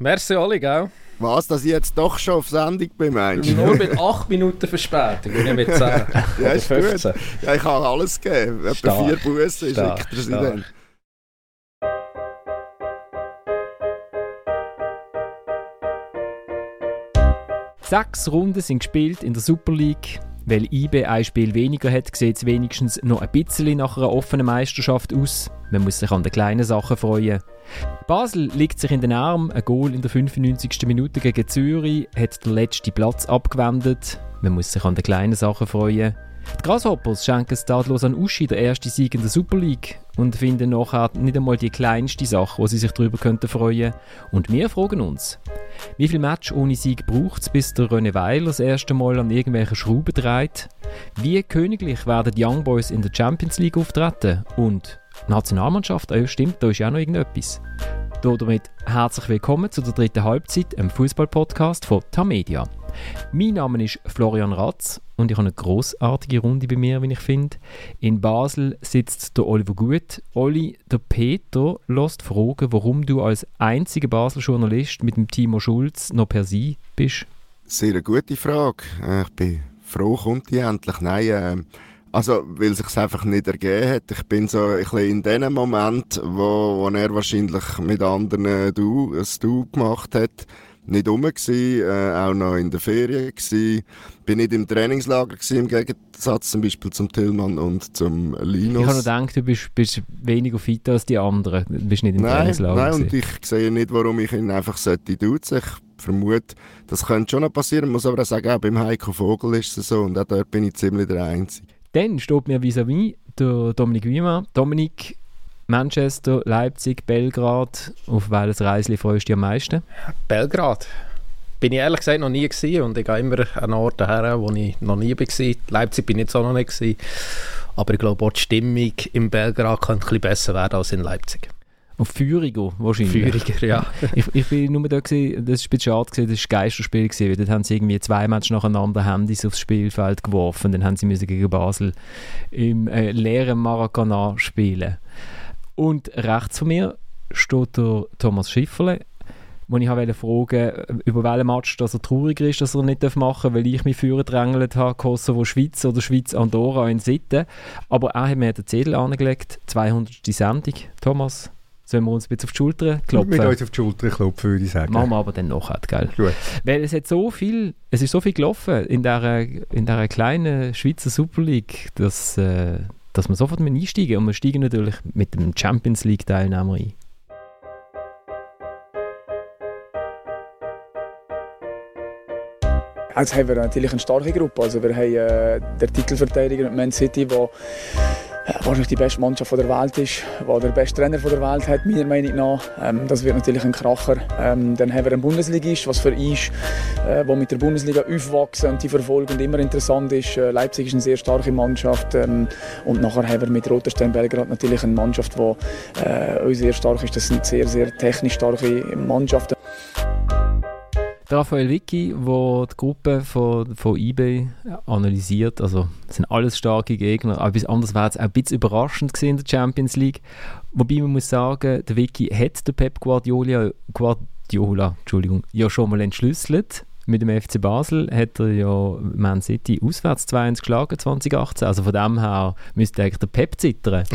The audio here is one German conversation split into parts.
Merci alle, gell? Was, dass ich jetzt doch schon auf Sendung bin, meinst du? Nur mit 8 Minuten Verspätung nicht mit 10. ja, ist gut. Ja, ich kann alles geben. Etwa Stark. vier Bussen schickt er sie Stark. dann. Sechs Runden sind gespielt in der Super League. Weil IB ein Spiel weniger hat, sieht es wenigstens noch ein bisschen nach einer offenen Meisterschaft aus. Man muss sich an den kleinen Sachen freuen. Basel liegt sich in den Arm. Ein Goal in der 95. Minute gegen Zürich hat den letzten Platz abgewendet. Man muss sich an den kleinen Sachen freuen. Die Grasshoppers schenken es tatlos an Uschi den ersten Sieg in der Super League und finden nachher nicht einmal die kleinste Sache, wo sie sich darüber könnten freuen. Und wir fragen uns, wie viel Match ohne Sieg braucht es, bis der René Weiler das erste Mal an irgendwelchen Schrauben dreht? Wie königlich werden die Young Boys in der Champions League auftreten? Und Nationalmannschaft, ja stimmt, da ist ja auch noch irgendetwas. Damit herzlich willkommen zu der dritten Halbzeit, einem Fußball-Podcast von Tamedia. Mein Name ist Florian Ratz und ich habe eine großartige Runde bei mir, wie ich finde. In Basel sitzt der Oliver Gut. Oli, der Peter lässt fragen, warum du als einziger Basel-Journalist mit dem Timo Schulz noch per Sie bist. Sehr gute Frage. Äh, Ich bin froh, kommt die endlich. Nein, ähm, also, weil sich einfach nicht ergeben hat. Ich bin so ein bisschen in dem Moment, wo, wo er wahrscheinlich mit anderen du, ein Du gemacht hat, nicht rum gsi, äh, auch noch in der Ferien gsi. Bin nicht im Trainingslager gsi, im Gegensatz zum Beispiel zum Tillmann und zum Linus. Ich habe noch gedacht, du bist, bist weniger fit als die anderen. Du bist nicht im Nein, Trainingslager. nein und gewesen. ich sehe nicht, warum ich ihn einfach sollte duzen. Ich vermute, das könnte schon noch passieren. Ich muss aber auch sagen, auch beim Heiko Vogel ist es so und auch dort bin ich ziemlich der Einzige. Dann steht mir vis-à-vis der Dominik Wiemann. Dominik, Manchester, Leipzig, Belgrad. Auf welches Reisli freust du dich am meisten? Belgrad. Bin ich ehrlich gesagt noch nie gewesen und ich gehe immer an Orte her, wo ich noch nie war. Leipzig bin ich jetzt auch noch nicht gewesen. Aber ich glaube auch die Stimmung in Belgrad könnte ein bisschen besser werden als in Leipzig. Auf Führigo wahrscheinlich. Feuriger, ja. ich, ich bin nur da gewesen, das war ein bisschen schade, gewesen, das war ein Geisterspiel, gewesen, weil dort haben sie irgendwie zwei Matches nacheinander Handys aufs Spielfeld geworfen, dann haben sie müssen gegen Basel im äh, leeren Maracana spielen. Und rechts von mir steht der Thomas Schifferle, wo ich wollte fragen, über welchen Match dass er trauriger ist, dass er nicht machen darf, weil ich mich führen drängelt habe, Kosovo Schweiz oder Schweiz Andorra in Sitten. Aber er hat mir den Zettel angelegt, 200. Sendung. Thomas, sollen wir uns ein bisschen auf die Schulter klopfen? Mit uns auf die Schulter klopfen, würde ich sagen. Machen wir aber dann nachher, gell? Gut. Weil es hat so viel, es ist so viel gelaufen in dieser, in dieser kleinen Schweizer Super League, dass, äh, dass wir sofort mit einsteigen und wir steigen natürlich mit dem Champions League Teilnehmer ein. Jetzt haben wir natürlich eine starke Gruppe. Also wir haben äh, den Titelverteidiger mit Man City, der wahrscheinlich die beste Mannschaft der Welt ist, der der beste Trainer der Welt hat, meiner Meinung nach. Ähm, das wird natürlich ein Kracher. Ähm, dann haben wir einen Bundesligist, was für ist, äh, der mit der Bundesliga aufwachsen und die verfolgen immer interessant ist. Äh, Leipzig ist eine sehr starke Mannschaft. Ähm, und nachher haben wir mit Roter Stern Belgrad natürlich eine Mannschaft, die äh, sehr stark ist. Das sind sehr, sehr technisch starke Mannschaften. Raphael Vicky, der die Gruppe von, von eBay analysiert, also das sind alles starke Gegner, aber bis anders wäre es auch ein bisschen überraschend gewesen in der Champions League. Wobei man muss sagen, der Vicky hat den Pep Guardiola, Guardiola Entschuldigung, ja schon mal entschlüsselt. Mit dem FC Basel hat er ja Man City auswärts 2-1 geschlagen 2018. Also von dem her müsste eigentlich der Pep zittern.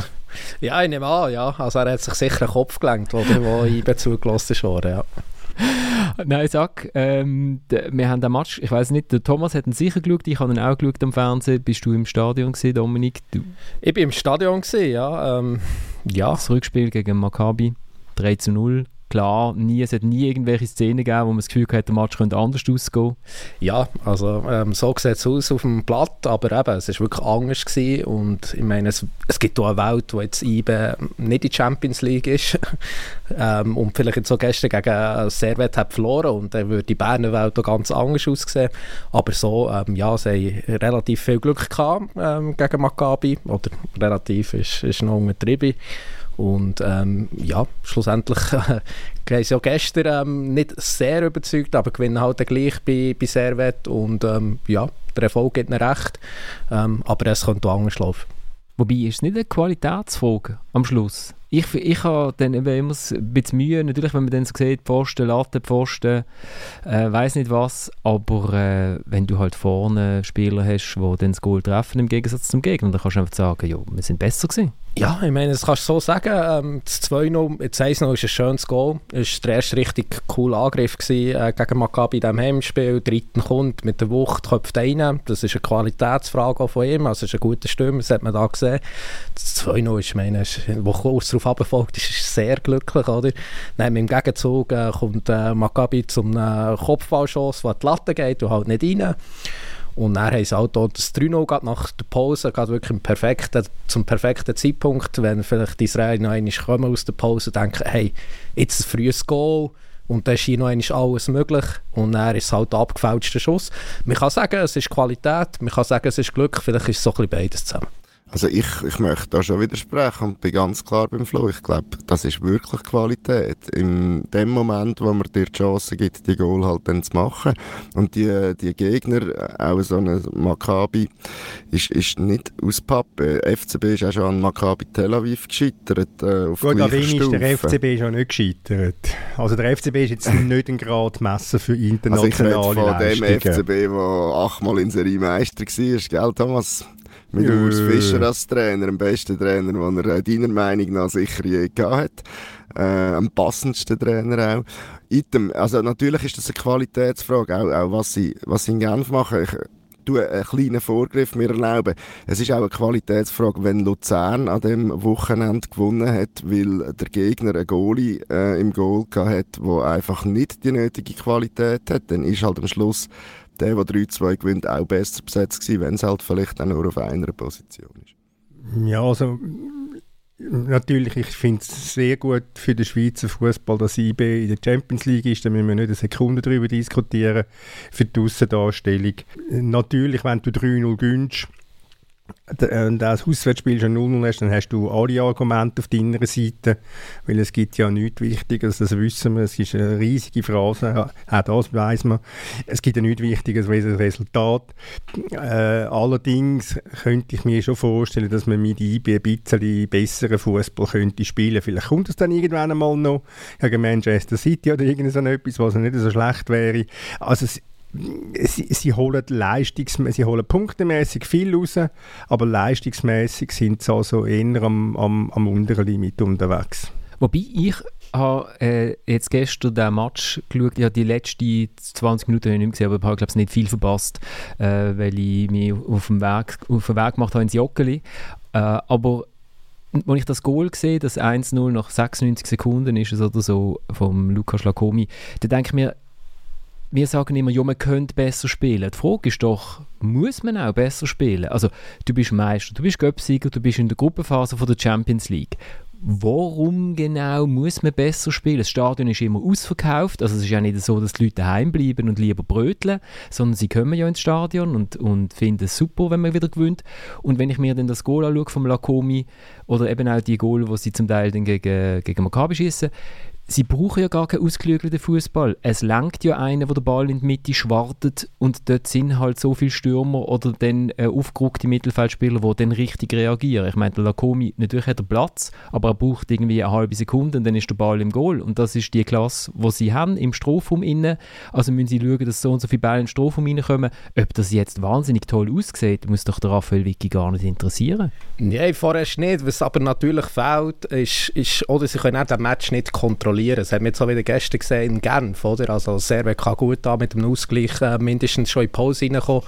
Ja, ich nehme an, ja. Also er hat sich sicher einen Kopf gelenkt, oder, wo IB zugelassen worden, ja. Nein, sag, ähm, wir haben den Match, ich weiß nicht, der Thomas hat ihn sicher geschaut, ich habe ihn auch geschaut am Fernsehen. Bist du im Stadion gesehen, Dominik? Du, Ich bin im Stadion, gewesen, ja. Ähm, ja, das Rückspiel gegen Maccabi, 3 zu 0. Klar, nie, es hat nie irgendwelche Szenen gegeben, wo man das Gefühl hatte, der Match könnte anders ausgehen. Ja, also ähm, so sieht es aus auf dem Blatt, aber eben, es war wirklich anders gewesen und ich meine, es, es gibt auch eine Welt, wo jetzt IBE nicht in die Champions League ist. Ähm, und vielleicht jetzt so gestern gegen Servet hat verloren und dann würde die Berner Welt auch ganz anders aussehen, aber so, ähm, ja, sie haben relativ viel Glück gehabt ähm, gegen Maccabi, oder relativ ist, ist noch untertrieben und ähm, ja, schlussendlich äh, haben auch gestern ähm, nicht sehr überzeugt, aber gewinnen halt gleich bei, bei Servet und ähm, ja, der Erfolg gibt ihnen recht, ähm, aber es könnte auch anders laufen. Wobei ist es nicht eine Qualitätsfrage am Schluss. ich, ich habe dann immer ein bisschen Mühe, natürlich, wenn man dann so sieht, Pfosten, Latte, Pfosten, äh, weiß nicht was, aber äh, wenn du halt vorne Spieler hast, die dann das Goal treffen im Gegensatz zum Gegner, dann kannst du einfach sagen, ja, wir sind besser gewesen. Ja, ich meine, das kannst du so sagen. Ähm, das 2-0, das 1-0 ist ein schönes Goal. Es war der erste richtig coole Angriff gewesen, äh, gegen Maccabi in diesem Heimspiel. Der dritte kommt mit der Wucht, köpft rein. Das ist eine Qualitätsfrage von ihm. Also, es ist ein guter Stürmer, das hat man da gesehen. Das 2-0 ist, meine, wo kurz darauf abfolgt, ist, ist sehr glücklich, oder? Dann im Gegenzug äh, kommt äh, Maccabi zum äh, Kopfballschuss, der die Latte geht und halt nicht rein. Und dann haben sie halt auch das 3-0 nach der Pause, gerade wirklich im perfekten, zum perfekten Zeitpunkt, wenn vielleicht die Israel noch einmal kommen aus der Pause und denken, hey, jetzt ein frühes Goal und dann ist hier noch einmal alles möglich und dann ist es halt der abgefälschte Schuss. Man kann sagen, es ist Qualität, man kann sagen, es ist Glück, vielleicht ist es so ein bisschen beides zusammen. Also ich, ich möchte da schon widersprechen und bin ganz klar beim Flo. Ich glaube, das ist wirklich Qualität. In dem Moment, wo man dir die Chance gibt, die Goal halt dann zu machen. Und die, die Gegner, auch so ein Maccabi, ist, ist nicht aus Pappe. FCB ist auch schon an Maccabi Tel Aviv gescheitert. Äh, auf Gut, ist der FCB auch nicht gescheitert. Also der FCB ist jetzt nicht ein Gradmesser für internationale also ich von Leistungen. dem FCB, der achtmal in Serie Meister war, gell Thomas? Mit Jö. Urs Fischer als Trainer, dem besten Trainer, den er äh, deiner Meinung nach sicher je gehabt hat. Äh, am passendsten Trainer auch. Item, also natürlich ist das eine Qualitätsfrage, auch, auch was, sie, was sie in Genf machen. Ich, tue einen kleinen Vorgriff mir erlauben. Es ist auch eine Qualitätsfrage, wenn Luzern an dem Wochenende gewonnen hat, weil der Gegner einen Goalie äh, im Goal hat, der einfach nicht die nötige Qualität hat, dann ist halt am Schluss der, der 3-2 gewinnt, auch besser besetzt gewesen, wenn es halt vielleicht auch nur auf einer Position ist. Ja, also natürlich, ich finde es sehr gut für den Schweizer Fußball, dass IB in der Champions League ist. Da müssen wir nicht eine Sekunde darüber diskutieren, für die Aussendarstellung. Natürlich, wenn du 3-0 gönnst, äh, und das Auswärtsspiel schon 0 hast, dann hast du alle Argumente auf deiner Seite, weil es gibt ja nichts Wichtiges, das wissen wir, es ist eine riesige Phrase, auch das weiß man. Es gibt ja nichts Wichtiges als das Resultat. Äh, allerdings könnte ich mir schon vorstellen, dass man mit IB ein bisschen besseren Fußball könnte spielen. Vielleicht kommt es dann irgendwann einmal noch gegen Manchester City oder irgend so etwas, was nicht so schlecht wäre. Also sie, sie, holen Leistungs sie holen punktemäßig viel raus, aber leistungsmäßig sind sie also eher am, am, am unteren Limit unterwegs. Wobei ich habe äh, jetzt gestern den Match geschaut, ja die letzten 20 Minuten habe ich nicht gesehen, aber ich habe glaube ich nicht viel verpasst, äh, weil ich mich auf dem Weg, auf den Weg gemacht habe ins Joggeli. Äh, aber als ich das Goal sehe, das 1-0 nach 96 Sekunden ist es oder so, vom Lukas Lacomi, dann denke ich mir, wir sagen immer, ja, man könnte besser spielen. Die Frage ist doch, muss man auch besser spielen? Also, du bist Meister, du bist Göpsieger, du bist in der Gruppenphase von der Champions League. Warum genau muss man besser spielen? Das Stadion ist immer ausverkauft, also es ist ja nicht so, dass die Leute daheim bleiben und lieber bröteln, sondern sie kommen ja ins Stadion und, und finden es super, wenn man wieder gewinnt. Und wenn ich mir dann das Goal anschaue vom Lacomi oder eben auch die Goal, die sie zum Teil dann gegen, gegen Maccabi schießen, sie brauchen ja gar keinen ausgeklügelten Fußball. Es langt ja einer, wo der Ball in die Mitte schwartet und dort sind halt so viele Stürmer oder dann äh, aufgeruckte Mittelfeldspieler, die dann richtig reagieren. Ich meine, der Lacomi, natürlich hat er Platz, aber er braucht irgendwie eine halbe Sekunde und dann ist der Ball im Goal. Und das ist die Klasse, die sie haben im Strafraum innen. Also müssen sie schauen, dass so und so viele Bälle in den Strafraum reinkommen. Ob das jetzt wahnsinnig toll aussieht, muss doch der Raphael Vicky gar nicht interessieren. Nein, vorerst nicht. Was aber natürlich fehlt, ist, ist oder sie können auch den Match nicht kontrollieren verlieren. Das haben wir jetzt auch wieder gestern gesehen in Genf, oder? Also Servet kann gut da mit dem Ausgleich äh, mindestens schon in die Pause reinkommen.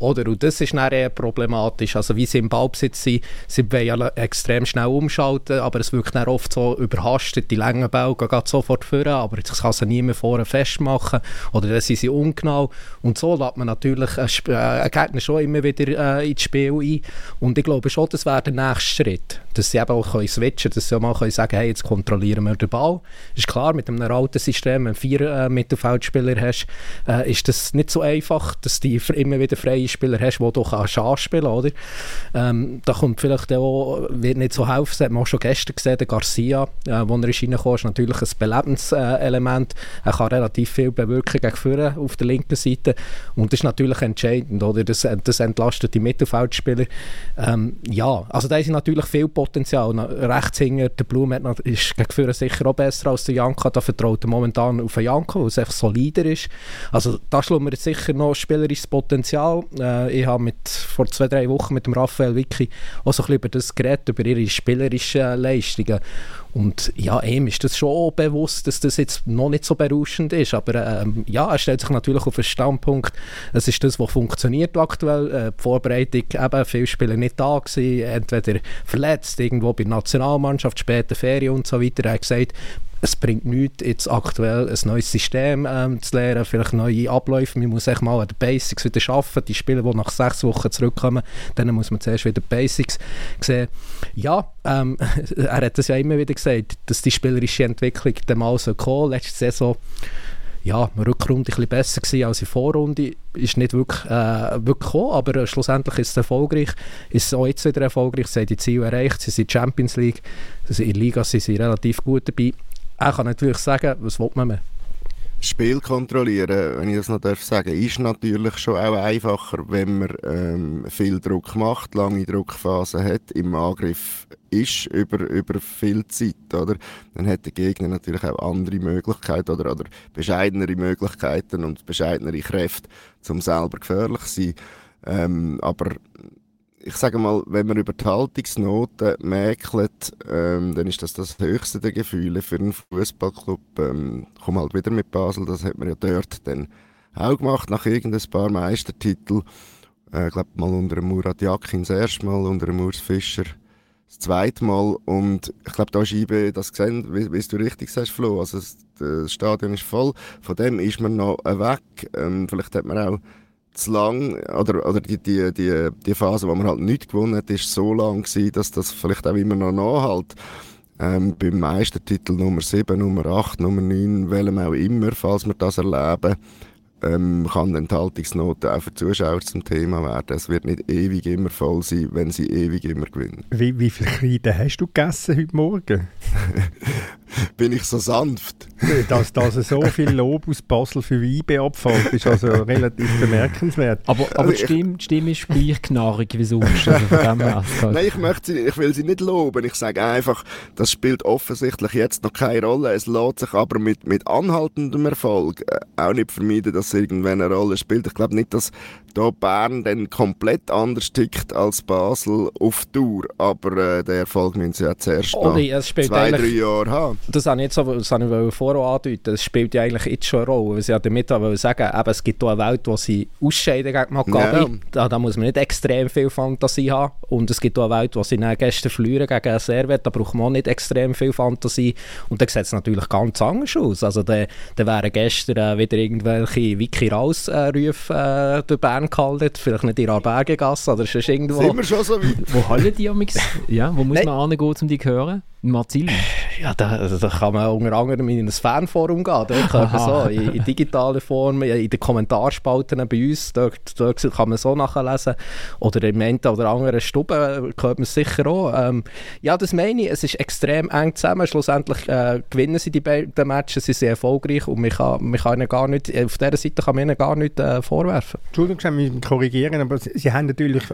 Oder? Und das ist dann eher problematisch. Also wie sie im Ballbesitz sind, sie wollen ja extrem schnell umschalten, aber es wirkt dann oft so überhastet, die langen Bälle gehen sofort führen, aber das kann sie nie mehr vorne festmachen oder dann sind sie ungenau. Und so lässt man natürlich einen, äh, Gegner schon immer wieder äh, ins Spiel ein. Und ich glaube schon, das wäre der nächste Schritt, dass sie eben auch können switchen können, dass sie auch mal können sagen hey, jetzt kontrollieren wir den Ball. Ist klar, mit einem alten System, wenn du vier äh, Mittelfeldspieler hast, äh, ist das nicht so einfach, dass die immer wieder frei Spieler hast, die du kannst anspielen oder? Ähm, da kommt vielleicht auch, wird nicht so helfen, das hat man auch schon gestern gesehen, der Garcia, äh, wo er reingekommen ist, natürlich ein Belebenselement. er kann relativ viel bewirken gegen vorne auf der linken Seite und das ist natürlich entscheidend, oder? Das, das entlastet die Mittelfeldspieler. Ähm, ja, also da ist natürlich viel Potenzial. Rechts hinter der Blum ist gegen vorne sicher auch besser als der Janka, da vertraut er momentan auf den Janka, weil es einfach solider ist. Also da schlummert sicher noch spielerisches Potenzial. Äh, ich habe vor zwei, drei Wochen mit dem Raphael Vicky auch so ein über das geredet, über ihre spielerischen Leistungen. Und ja, ihm ist das schon bewusst, dass das jetzt noch nicht so berauschend ist. Aber ähm, ja, er stellt sich natürlich auf den Standpunkt, es ist das, was funktioniert aktuell. Äh, die Vorbereitung, eben, viele Spieler nicht da gewesen, entweder verletzt, irgendwo bei der Nationalmannschaft, später Ferien und so weiter. Er hat gesagt, es bringt nichts, jetzt aktuell ein neues System ähm, zu lernen, vielleicht neue Abläufe. Man muss echt mal an den Basics wieder arbeiten. Die Spieler, die nach sechs Wochen zurückkommen, dann muss man zuerst wieder Basics sehen. Ja, ähm, er hat es ja immer wieder gesagt, dass die spielerische Entwicklung dann mal so kommen. Letzte Saison ja, Rückrunde ein bisschen besser gewesen als in Vorrunde. Ist nicht wirklich, äh, wirklich gekommen, aber äh, schlussendlich ist es erfolgreich. Ist auch jetzt wieder erfolgreich. Sie haben die Ziele erreicht. Sie sind Champions League. Also in der Liga sind sie relativ gut dabei. Er kann natürlich sagen, was will man mehr? Spiel kontrollieren, wenn ich das noch darf sagen, ist natürlich schon auch einfacher, wenn man ähm, viel Druck macht, lange Druckphasen hat, im Angriff ist über, über viel Zeit, oder? Dann hat der Gegner natürlich auch andere Möglichkeiten oder, oder bescheidenere Möglichkeiten und bescheidenere Kräfte, um selber gefährlich zu sein. Ähm, aber ich sage mal, wenn man über die Haltungsnoten mäkelt, ähm, dann ist das das höchste der Gefühle für einen Fußballclub. Ähm, komm halt wieder mit Basel, das hat man ja dort dann auch gemacht, nach irgendein paar Meistertitel. Äh, ich glaube mal unter dem Murat Yakin das erste Mal, unter dem Urs Fischer das zweite Mal. Und ich glaube, da ist IB das gesehen, wie, wie du richtig sagst, Flo. Also das Stadion ist voll. Von dem ist man noch weg. Ähm, vielleicht hat man auch zu lang, oder, oder die, die, die, die Phase, wo man halt nicht gewonnen hat, ist so lang gewesen, dass das vielleicht auch immer noch nachhält. Ähm, beim Meistertitel Nummer 7, Nummer 8, Nummer 9, welchem auch immer, falls wir das erleben, ähm, kann die Enthaltungsnote auch für Zuschauer zum Thema werden. Es wird nicht ewig immer voll sein, wenn sie ewig immer gewinnen. Wie, wie viel Kreide hast du gegessen heute Morgen? Bin ich so sanft? dass, dass so viel Lob aus Basel für Weibe abfällt, ist also relativ bemerkenswert. Aber, aber also die, Stimme, die Stimme ist gleich knarrig wie sonst. Also Nein, ich, möchte sie, ich will sie nicht loben. Ich sage einfach, das spielt offensichtlich jetzt noch keine Rolle. Es lässt sich aber mit, mit anhaltendem Erfolg äh, auch nicht vermeiden, dass es irgendwann eine Rolle spielt. Ich glaube nicht, dass da Bern dann komplett anders tickt als Basel auf Tour. Aber äh, der Erfolg müssen sie ja zuerst oh, noch zwei, drei Jahre haben. Das habe ich, jetzt so, das habe ich vorher andeuten. Das spielt ja eigentlich jetzt schon eine Rolle. Weil sie ja damit sagen, eben, es gibt hier eine Welt, wo sie ausscheiden gegen Maccabi. Ja. Da, da, muss man nicht extrem viel Fantasie haben. Und es gibt hier eine Welt, wo sie dann gestern verlieren gegen Servet. Da braucht man auch nicht extrem viel Fantasie. Und dann sieht es natürlich ganz anders aus. Also da, da wären gestern äh, wieder irgendwelche Wiki-Raus-Rufe äh, durch Bern gehalten. Vielleicht nicht in der Bergegasse oder sonst irgendwo. Sind wir schon so weit? wo halten die amix? Ja, wo muss Nein. man hingehen, um die zu hören? Marzili? Ja, da, also da kann man unter anderem in ein Fanforum gehen. Kann man so, in, in, digitaler Form, in den Kommentarspalten bei uns, da, da kann man so nachlesen. Oder im einen oder anderen Stube hört man es sicher auch. Ähm, ja, das meine ich, es ist extrem eng zusammen. Schlussendlich äh, gewinnen sie die beiden Matches, sie sind sehr erfolgreich und man kann, man kann ihnen gar nicht, auf dieser Seite kann man ihnen gar nichts äh, vorwerfen. Entschuldigung, ich muss korrigieren, aber sie, sie haben natürlich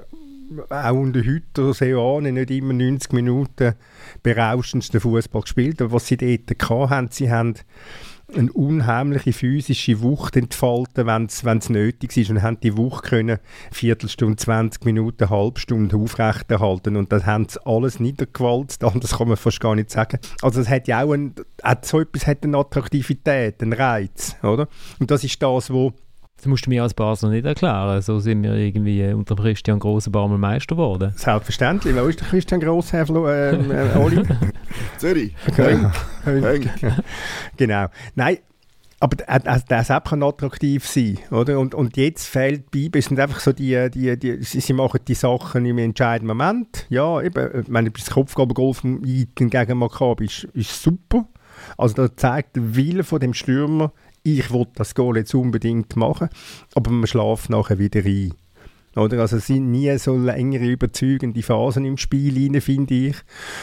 auch unter heute Seoane nicht immer 90 Minuten berauschendsten Fußball gespielt. Aber was sie dort hatten, sie haben eine unheimliche physische Wucht entfalten, wenn es nötig ist und haben die Wucht können Viertelstunde, 20 Minuten, eine halbe Stunde aufrechterhalten und das haben sie alles niedergewalzt, das kann man fast gar nicht sagen. Also es hat ja auch ein, hat so etwas hat eine Attraktivität, einen Reiz, oder? Und das ist das, was das musst du mir als Basler nicht erklären. So sind wir irgendwie äh, unter Christian Grossenbaum Meister geworden. Selbstverständlich. Wo ist der Christian Grosshäfler, ähm, äh, Oli? Zürich. genau. Nein, aber der Sepp kann attraktiv sein, oder? Und, und jetzt fehlt bei es sind einfach so die, die, die sie, sie, machen die Sachen im entscheidenden Moment. Ja, eben, wenn das Kopfgabelgolf gegen Maccabi ist, ist super. Also da zeigt der Wille von dem Stürmer, ich will das Goal jetzt unbedingt machen, aber man schläft nachher wieder ein. Oder? Also es sind nie so längere überzeugende Phasen im Spiel rein, finde ich.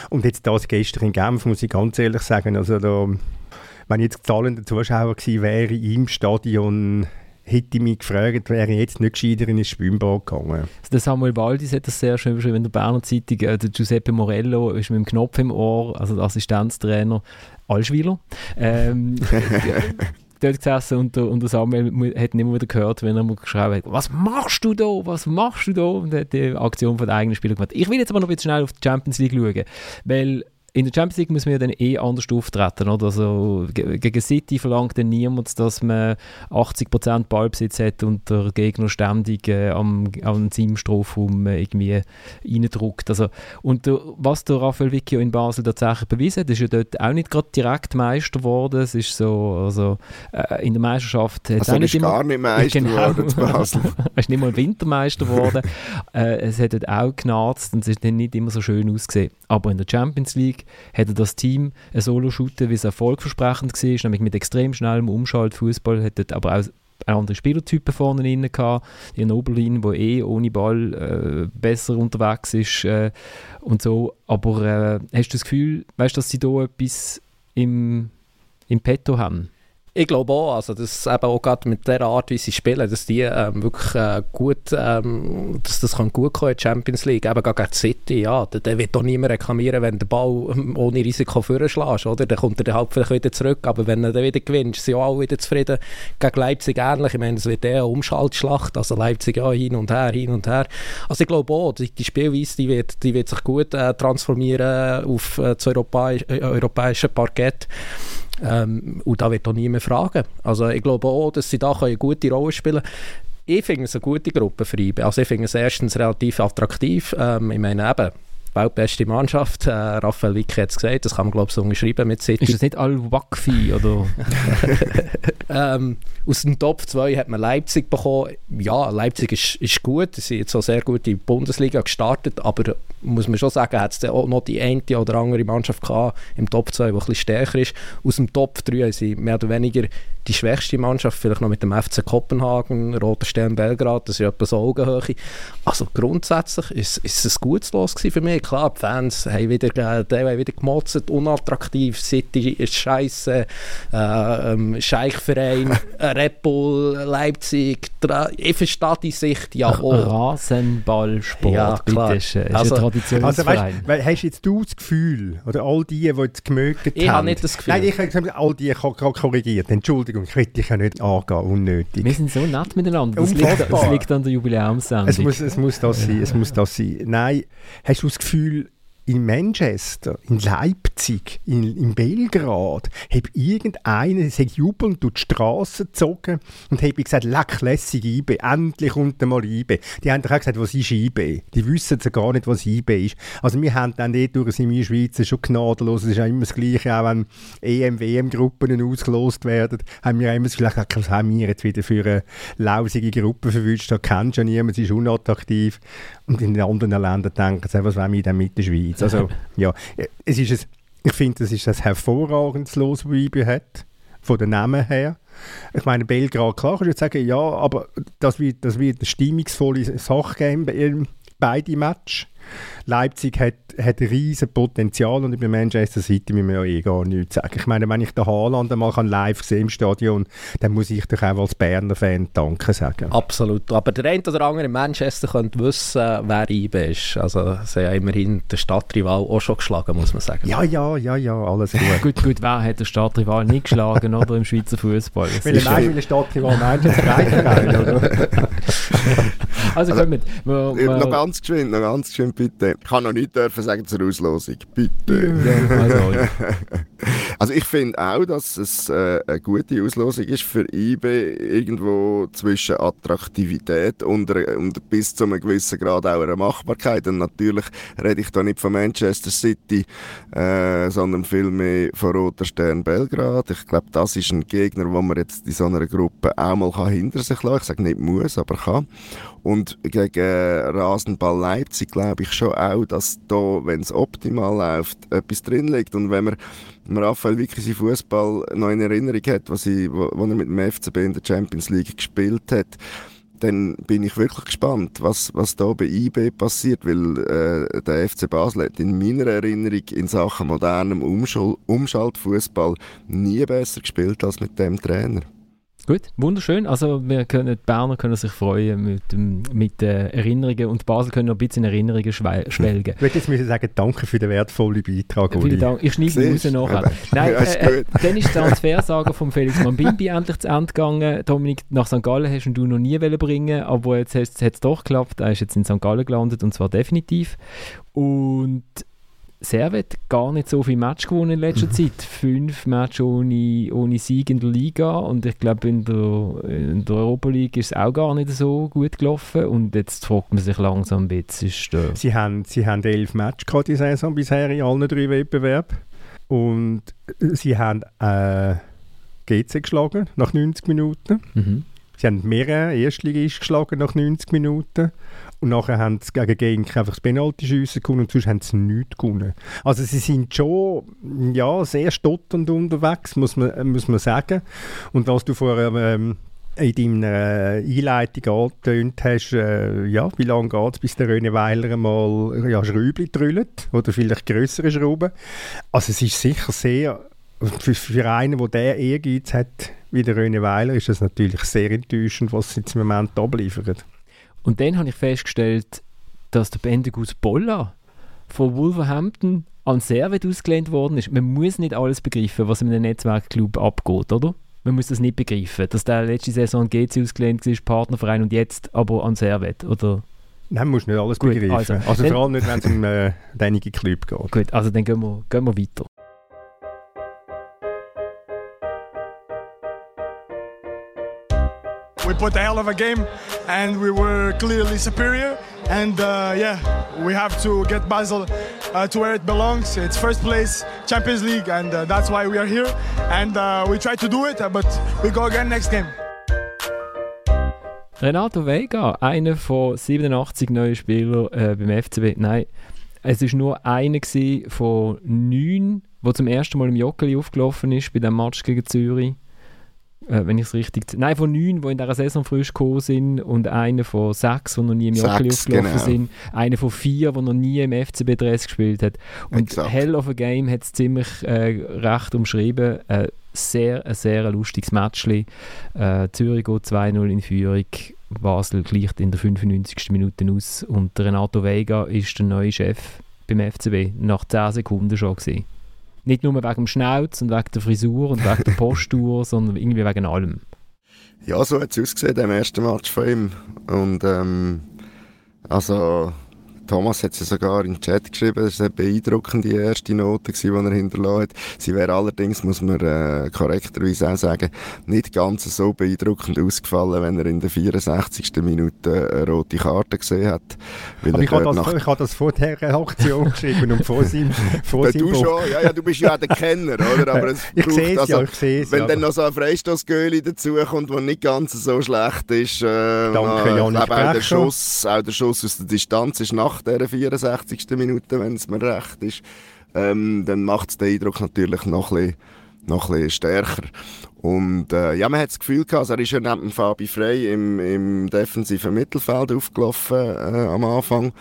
Und jetzt das gestern in Genf, muss ich ganz ehrlich sagen, also da, wenn ich jetzt zahlender Zuschauer gewesen wäre im Stadion, hätte ich mich gefragt, wäre ich jetzt nicht gescheiter in ein Schwimmbad gegangen. Also der Samuel Waldis hat das sehr schön beschrieben in der Berner Zeitung. Äh, der Giuseppe Morello ist mit dem Knopf im Ohr, also der Assistenztrainer, Allschwiler. Ähm, dort gesessen und und der Samuel hat immer wieder gehört, wenn er mal geschrieben hat, was machst du da, was machst du da? Und hat die Aktion von den eigenen Spielern gemacht. Ich will jetzt aber noch ein bisschen schnell auf die Champions League schauen, weil in der Champions League müssen wir ja dann eh anders auftreten. Oder? Also, gegen City verlangt dann niemand, dass man 80% Ballbesitz hat und der Gegner ständig äh, am, am Seinem äh, irgendwie reindruckt. Also, und der, was der Raphael Vicchio in Basel tatsächlich bewiesen hat, ist ja dort auch nicht gerade direkt Meister geworden. Es ist so, also äh, in der Meisterschaft... Also auch nicht immer, gar nicht Meister genau, geworden zu Basel. er ist nicht mal Wintermeister geworden. äh, es hat dort auch genarzt und es ist dann nicht immer so schön ausgesehen. Aber in der Champions League hat er das Team ein Solo shooten, wie es erfolgversprechend war, nämlich mit extrem schnellem Umschaltfußball, hat dort aber auch andere Spielertypen vorne drin gehabt. In Oberlin, wo eh ohne Ball äh, besser unterwegs ist äh, und so. Aber äh, hast du das Gefühl, weißt, dass sie da etwas im, im Petto haben? Ich glaube auch, also das eben auch gerade mit der Art, wie sie spielen, dass die ähm, wirklich äh, gut, ähm, dass das kann gut kommen in der Champions League, eben gerade gegen City, ja, da, da wird doch niemand reklamieren, wenn der Ball ähm, ohne Risiko vorschlägt, oder? Dann kommt er halt vielleicht wieder zurück, aber wenn er dann wieder gewinnt, sind auch alle wieder zufrieden. Gegen Leipzig ähnlich, ich meine, es wird eher eine Umschaltschlacht, also Leipzig ja hin und her, hin und her. Also ich glaube auch, die, die Spielweise, die wird, die wird sich gut äh, transformieren auf äh, das europäisch, äh, europäische Parkett. Ähm, und da wird auch niemand fragen. Also ich glaube auch, dass sie da eine gute Rolle spielen können. Ich finde es eine gute Gruppe für IBE. Also ich finde es erstens relativ attraktiv. Ähm, ich meine eben, weltbeste Mannschaft. Äh, Raphael Wicke hat es gesagt, das kann man glaube ich so unterschreiben mit City. Ist das nicht Al-Wakfi oder? ähm, aus dem Top 2 hat man Leipzig bekommen. Ja, Leipzig ist, ist gut, sie sind jetzt auch sehr gut in die Bundesliga gestartet, aber muss man schon sagen, hat es auch noch die eine oder andere Mannschaft gehabt im Top 2, die ein bisschen stärker ist. Aus dem Top 3 haben sie mehr oder weniger die schwächste Mannschaft, vielleicht noch mit dem FC Kopenhagen, Roter Stern Belgrad, das ist etwa so Augenhöhe. Also grundsätzlich ist, ist es ein gutes Los für mich. Klar, die Fans haben wieder, äh, die haben wieder gemotzt, unattraktiv, City ist scheiße, äh, ähm, Scheichverein, Red Bull, Leipzig, ich verstehe die Sicht ja auch. Rasenballsport, ja, klar. bitte schön. Ist also, also weißt, hast jetzt du das Gefühl, oder all die, die jetzt gemögt haben... Ich habe nicht das Gefühl. Nein, ich habe all die korrigiert. Entschuldigung, ich will dich ja nicht angehen, unnötig. Wir sind so nett miteinander. Das, liegt, das liegt an der Jubiläumssendung. Es muss, es muss das sein, es muss das sein. Nein, hast du das Gefühl, in Manchester, in Leipzig, in, in Belgrad, habe irgendeiner sich jubelnd durch die Straße gezogen und habe gesagt, leck, lässig IB, endlich kommt mal IB. Die haben auch gesagt, was ist IB? Die wissen ja gar nicht, was IB ist. Also wir haben dann dort durch in der Schweiz schon gnadenlos, es ist ja immer das Gleiche, auch wenn EM, WM-Gruppen ausgelost werden, haben wir immer gesagt, was haben wir jetzt wieder für eine lausige Gruppe verwünscht, da kennt ja niemand, sie ist unattraktiv. Und in den anderen Ländern denken sie, was wollen wir denn mit der Schweiz? Also, ja, es ist ein, ich finde, das ist ein hervorragendes Los, das IB hat, von den Namen her. Ich meine, Belgrad, klar, kannst du jetzt sagen, ja, aber das wird, das wird eine stimmungsvolle Sache geben, beide Matches. Leipzig hat, hat ein riesen Potenzial und über Manchester City müssen wir ja eh gar nichts sagen. Ich meine, wenn ich den Haaland einmal live sehen im Stadion, dann muss ich doch auch als Berner Fan Danke sagen. Absolut. Aber der eine oder andere in Manchester könnte wissen, wer IBE ist. Also sie haben immerhin den Stadtrival auch schon geschlagen, muss man sagen. Ja, ja, ja, ja, alles gut. gut, gut, wer hat den Stadtrival nicht geschlagen oder im Schweizer Fußball? Weil er nein, weil der Stadtrival Manchester rein, oder? also, also mit, wir, wir, noch ganz geschwind, noch ganz geschwind bitte. Ich kann noch nichts dürfen sagen zur Auslosung. Bitte. Ja, also, also ich finde auch, dass es äh, eine gute Auslosung ist für IB irgendwo zwischen Attraktivität und, und bis zu einem gewissen Grad auch einer Machbarkeit. Und natürlich rede ich da nicht von Manchester City, äh, sondern vielmehr von Roter Stern Belgrad. Ich glaube, das ist ein Gegner, wo man jetzt in so einer Gruppe auch mal hinter sich lassen kann. Ich sage nicht muss, aber kann. Und gegen Rasenball Leipzig glaube ich schon auch, dass da, wenn es optimal läuft, etwas drin liegt. Und wenn man Raphael wirklich seinen Fußball noch in Erinnerung hat, was, ich, wo, wo er mit dem FCB in der Champions League gespielt hat, dann bin ich wirklich gespannt, was, was da bei IB passiert, weil äh, der FC Basel hat in meiner Erinnerung in Sachen modernem Umschal Umschaltfußball nie besser gespielt als mit dem Trainer. Gut, wunderschön. Also wir können, die Berner können sich freuen mit, mit äh, Erinnerungen und Basel können noch ein bisschen in Erinnerungen schwelgen. Ich würde jetzt müssen sagen, danke für den wertvollen Beitrag, Vielen Dank. Ich schneide ihn raus nachher. Nein, äh, äh, dann ist der Transfersager von Felix Mambimbi endlich zu Ende gegangen. Dominik, nach St. Gallen hast du noch nie bringen aber jetzt hat es doch geklappt. Er ist jetzt in St. Gallen gelandet und zwar definitiv. Und Servet gar nicht so viele Matches gewonnen in letzter mhm. Zeit. Fünf Matches ohne, ohne Sieg in der Liga und ich glaube in der, in der Europa League ist es auch gar nicht so gut gelaufen und jetzt fragt man sich langsam, jetzt ist der... Sie haben, sie haben elf Matches gehabt die Saison bisher in allen drei Wettbewerben und sie haben äh, GC geschlagen nach 90 Minuten. Mhm. Sie haben mehrere Erstligisten geschlagen nach 90 Minuten und nachher haben sie gegen Genk einfach das Penalty-Schiessen gewonnen und sonst haben sie nichts gewonnen. Also sie sind schon ja, sehr stotternd unterwegs, muss man, muss man sagen. Und was du vorher ähm, in deiner Einleitung angetönt hast, äh, ja, wie lange geht es, bis der René Weiler mal ja, Schräubchen drüllt oder vielleicht größere Schrauben. Also es ist sicher sehr, für, für einen, der diesen Ehrgeiz hat, wie der René Weiler, ist das natürlich sehr enttäuschend, was sie jetzt im Moment abliefern. Und dann habe ich festgestellt, dass der Bendegus Bolla von Wolverhampton an Servet ausgelehnt worden ist. Man muss nicht alles begreifen, was in einem Netzwerkclub abgeht, oder? Man muss das nicht begreifen, dass der letzte Saison GC ausgelehnt ist, Partnerverein und jetzt aber an Servet, oder? Nein, man muss nicht alles Gut, begreifen. Also, also vor allem nicht, wenn es um äh, einige Club geht. Gut, also dann gehen wir, gehen wir weiter. We put a hell of a game and we were clearly superior. And uh, yeah, we have to get Basel uh, to where it belongs. It's first place, Champions League, and uh, that's why we are here. And uh, we try to do it, but we go again next game. Renato Vega, einer von 87 neuen Spielern äh, beim FCB. Nein, es war nur einer von neun, der zum ersten Mal im Joggeli aufgelaufen ist bei dem Match gegen Zürich äh, wenn ich es richtig... Nein, von neun, die in dieser Saison frisch gekommen sind und einer von sechs, die noch nie im Jockeli aufgelaufen genau. sind. Einer von vier, die noch nie im FCB-Dress gespielt hat. Und Exakt. Hell of a Game hat es ziemlich äh, recht umschrieben. Äh, sehr, ein sehr lustiges Match. Äh, Zürich geht 2-0 in Führung. Basel gleicht in der 95. Minute aus und Renato Vega ist der neue Chef beim FCB. Nach 10 Sekunden schon gesehen. Nicht nur wegen dem Schnauz und wegen der Frisur und wegen der Postur, sondern irgendwie wegen allem. Ja, so hat es ausgesehen im ersten Match von ihm. Und ähm, also Thomas hat sie sogar in den Chat geschrieben, das war eine beeindruckende erste Note, die er hinterlassen hat. Sie wäre allerdings, muss man äh, korrekterweise auch sagen, nicht ganz so beeindruckend ausgefallen, wenn er in der 64. Minute eine rote Karte gesehen hat. Aber ich habe, das, ich habe das vor der Aktion geschrieben und vor seinem, vor seinem Du schon, ja, ja, du bist ja auch der Kenner, oder? Aber es ich sehe es also, ja, ich sehe Wenn ja. dann noch so ein Freistoßgöli dazukommt, der nicht ganz so schlecht ist, äh, Danke, Janik auch der Schuss, auch der Schuss aus der Distanz ist nach nach dieser 64. Minute, wenn es mir recht ist, ähm, dann macht es den Eindruck natürlich noch ein bisschen, noch ein bisschen stärker. Und äh, ja, man hat das Gefühl gehabt, also er ist ja neben Fabi Frey im, im defensiven Mittelfeld aufgelaufen äh, am Anfang.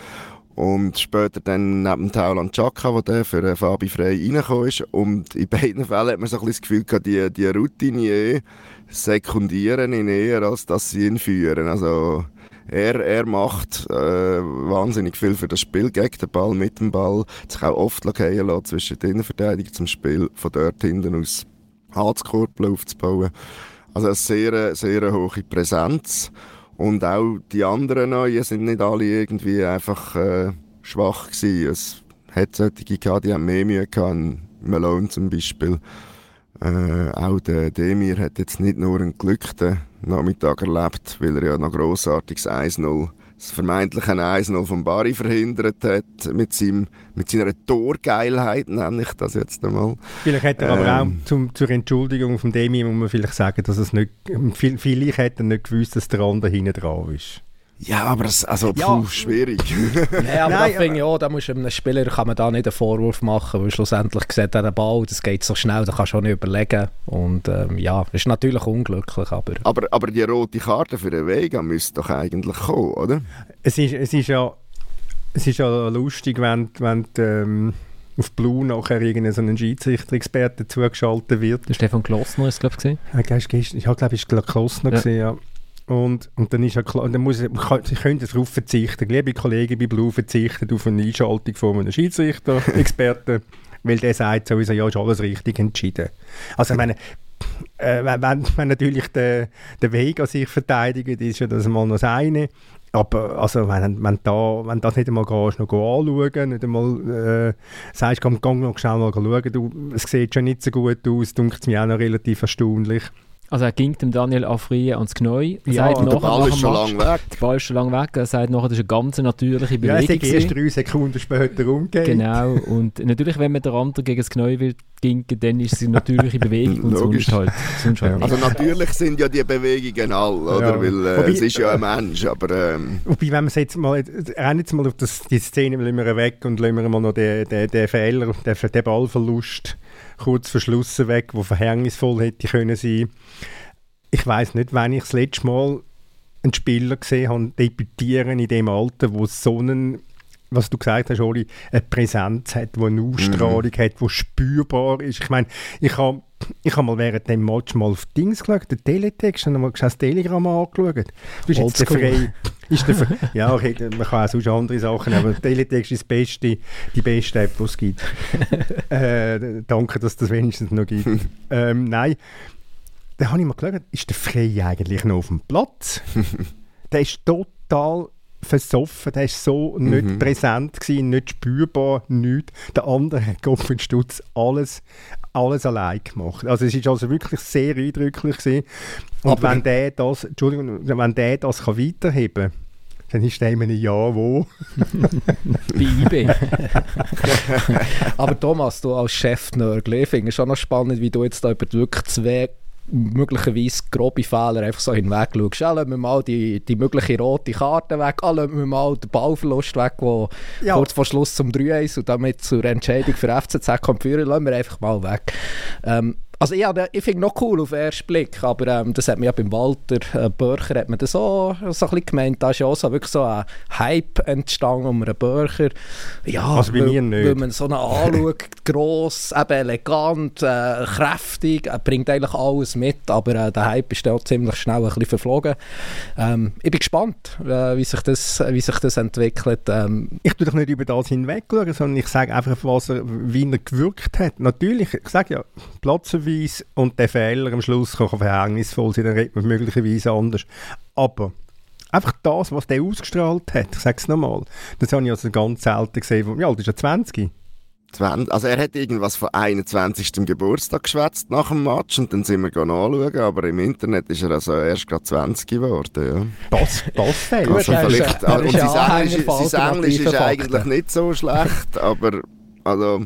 Und später dann neben Taulan Chaka, der für äh, Fabi Frey reingekommen ist. Und in beiden Fällen hat man so ein bisschen das Gefühl gehabt, die, die Routinier sekundieren ihn eher, als dass sie ihn führen. Also er, er macht äh, wahnsinnig viel für das Spiel gegen den Ball, mit dem Ball, sich auch oft gehen lassen zwischen den Innenverteidigern zum Spiel, von dort hinten aus Halskurbel aufzubauen. Also eine sehr, sehr hohe Präsenz. Und auch die anderen Neuen sind nicht alle irgendwie einfach äh, schwach gewesen. Es hat solche gehabt, die haben mehr Mühe gehabt, Malone zum Beispiel. Äh, auch der Demir hat jetzt nicht nur einen glücklichen Nachmittag erlebt, weil er ja noch grossartiges 1-0 das vermeintliche 1-0 von Bari verhindert hat, mit, seinem, mit seiner Torgeilheit, nenne ich das jetzt einmal. Vielleicht hätte er ähm, aber auch zum, zur Entschuldigung von Demi, muss man vielleicht sagen, dass es nicht, vielleicht hätte er nicht gewusst, dass der andere hinten drauf ist. Ja, aber es, also, Ja. puh, schwierig. Nein, aber Nein, da finde ich auch, da muss einem Spieler kann man da nicht einen Vorwurf machen, weil schlussendlich sieht er den Ball, das geht so schnell, da kannst du auch nicht überlegen. Und ähm, ja, ist natürlich unglücklich, aber aber, aber die rote Karte für den Vega müsste doch eigentlich kommen, oder? Es ist, es ist ja es ist ja lustig, wenn, wenn ähm, auf Blue nachher irgendein so ein Schiedsrichter-Experte zugeschaltet wird. Stefan Klossner ist glaube ich gesehen. Ja, gestern, gestern, ich glaube, es war Klossner. Ja. gewesen, Ja. Und, und dann ist ja klar, dann muss, kann, Sie können darauf verzichten. Liebe Kollegen bei Blue verzichten auf eine Einschaltung von einem Schiedsrichter-Experten, weil der sagt sowieso, ja, ist alles richtig entschieden. Also ich meine, äh, wenn, wenn, natürlich der, der Vega sich verteidigt, ist ja das mal noch das eine. Aber also, wenn, wenn, da, wenn das nicht einmal gehst, noch anschauen, nicht einmal äh, sagst, komm, geh noch schnell mal schauen, du, es sieht schon nicht so gut aus, dunkt mir auch noch relativ erstaunlich. Also er ging dem Daniel Afrie ans Knie. Er Ja, sagt und Der nachher, Ball nach ist schon lange weg. Der Ball ist schon lange weg. Er sagt nachher, das ist eine ganz natürliche Ja, es Bewegung. ist erst drei Sekunden später umgekehrt. Genau, und natürlich, wenn man der andere gegen das Knie will, ging, dann ist es eine natürliche Bewegung und sonst halt, sonst halt nicht. Also natürlich sind ja die Bewegungen alle, oder? Ja. Weil äh, Wobei- es ist ja ein Mensch, aber ähm, Wobei, wenn es jetzt mal, rennen jetzt mal auf das, die Szene lassen wir weg und lassen wir mal noch den, den, den Fehler, den, den Ballverlust kurz vor Schluss weg, der verhängnisvoll hätte können sein. Ich weiß nicht, wann ich das letzte Mal einen Spieler gesehen habe, debütieren in dem Alter, wo so einen, was du gesagt hast, Oli, eine Präsenz hat, wo eine Ausstrahlung hat, wo spürbar ist. Ich meine, ich habe ich habe mal während dem Match mal auf Dings geschaut, den Teletext, und mal das Telegramm angeschaut. Du bist jetzt der. Frei, ist der, ja, okay, man kann auch sonst andere Sachen, aber der Teletext ist das beste, die beste App, die es gibt. äh, danke, dass das wenigstens noch gibt. ähm, nein, da habe ich mal geschaut, ist der Frey eigentlich noch auf dem Platz? der ist total versoffen, der ist so nicht präsent gewesen, nicht spürbar, nichts. Der andere hat Kopf und Stutz alles, alles allein gemacht. Also es ist also wirklich sehr eindrücklich gewesen. Und Aber- wenn der das, Entschuldigung, wenn der das kann weiterheben kann, dann ist der in einem Jahr wo. Bei IB. Aber Thomas, du als Chef-Nörgel, ich finde es schon noch spannend, wie du jetzt da über wirklich zwei möglicherweise grobe Fehler einfach so hinweg schaust. Ja, lassen wir mal die, die mögliche rote Karte weg, ah, lassen wir mal den Ballverlust weg, der Ja. kurz vor Schluss zum 3-1 und damit zur Entscheidung für FCZ kommt führen, lassen wir einfach mal weg. Ähm, also ja, ich finde noch cool auf den ersten Blick, aber ähm, das hat man ja beim Walter äh, Börcher hat man das auch so ein bisschen gemeint, da ist ja auch so wirklich so ein Hype entstanden um einen Börcher. Ja, Also bei weil, mir nicht. weil man so einen anschaut, gross, eben elegant, äh, kräftig, er bringt eigentlich alles mit, aber äh, der Hype ist dann auch ziemlich schnell ein bisschen verflogen. Ähm, ich bin gespannt, äh, wie, sich das, wie sich das entwickelt. Ähm, ich tue doch nicht über das hinweg schauen, sondern ich sage einfach, was er, wie er gewirkt hat. Natürlich, ich sage ja, Platzverweis und der Fehler am Schluss kann verhängnisvoll sein, dann redet man möglicherweise anders. Aber einfach das, was der ausgestrahlt hat, ich sage es nochmal, das habe ich also ganz selten gesehen. Ja, das ist ja 20. 20, also er hat irgendwas von 21. Geburtstag geschwätzt nach dem Match und dann sind wir anschauen, aber im Internet ist er also erst gerade 20 geworden. Ja. Das, das fehlt. Ja, Also ist vielleicht, er und sein Englisch, sein Englisch ist eigentlich nicht so schlecht, aber also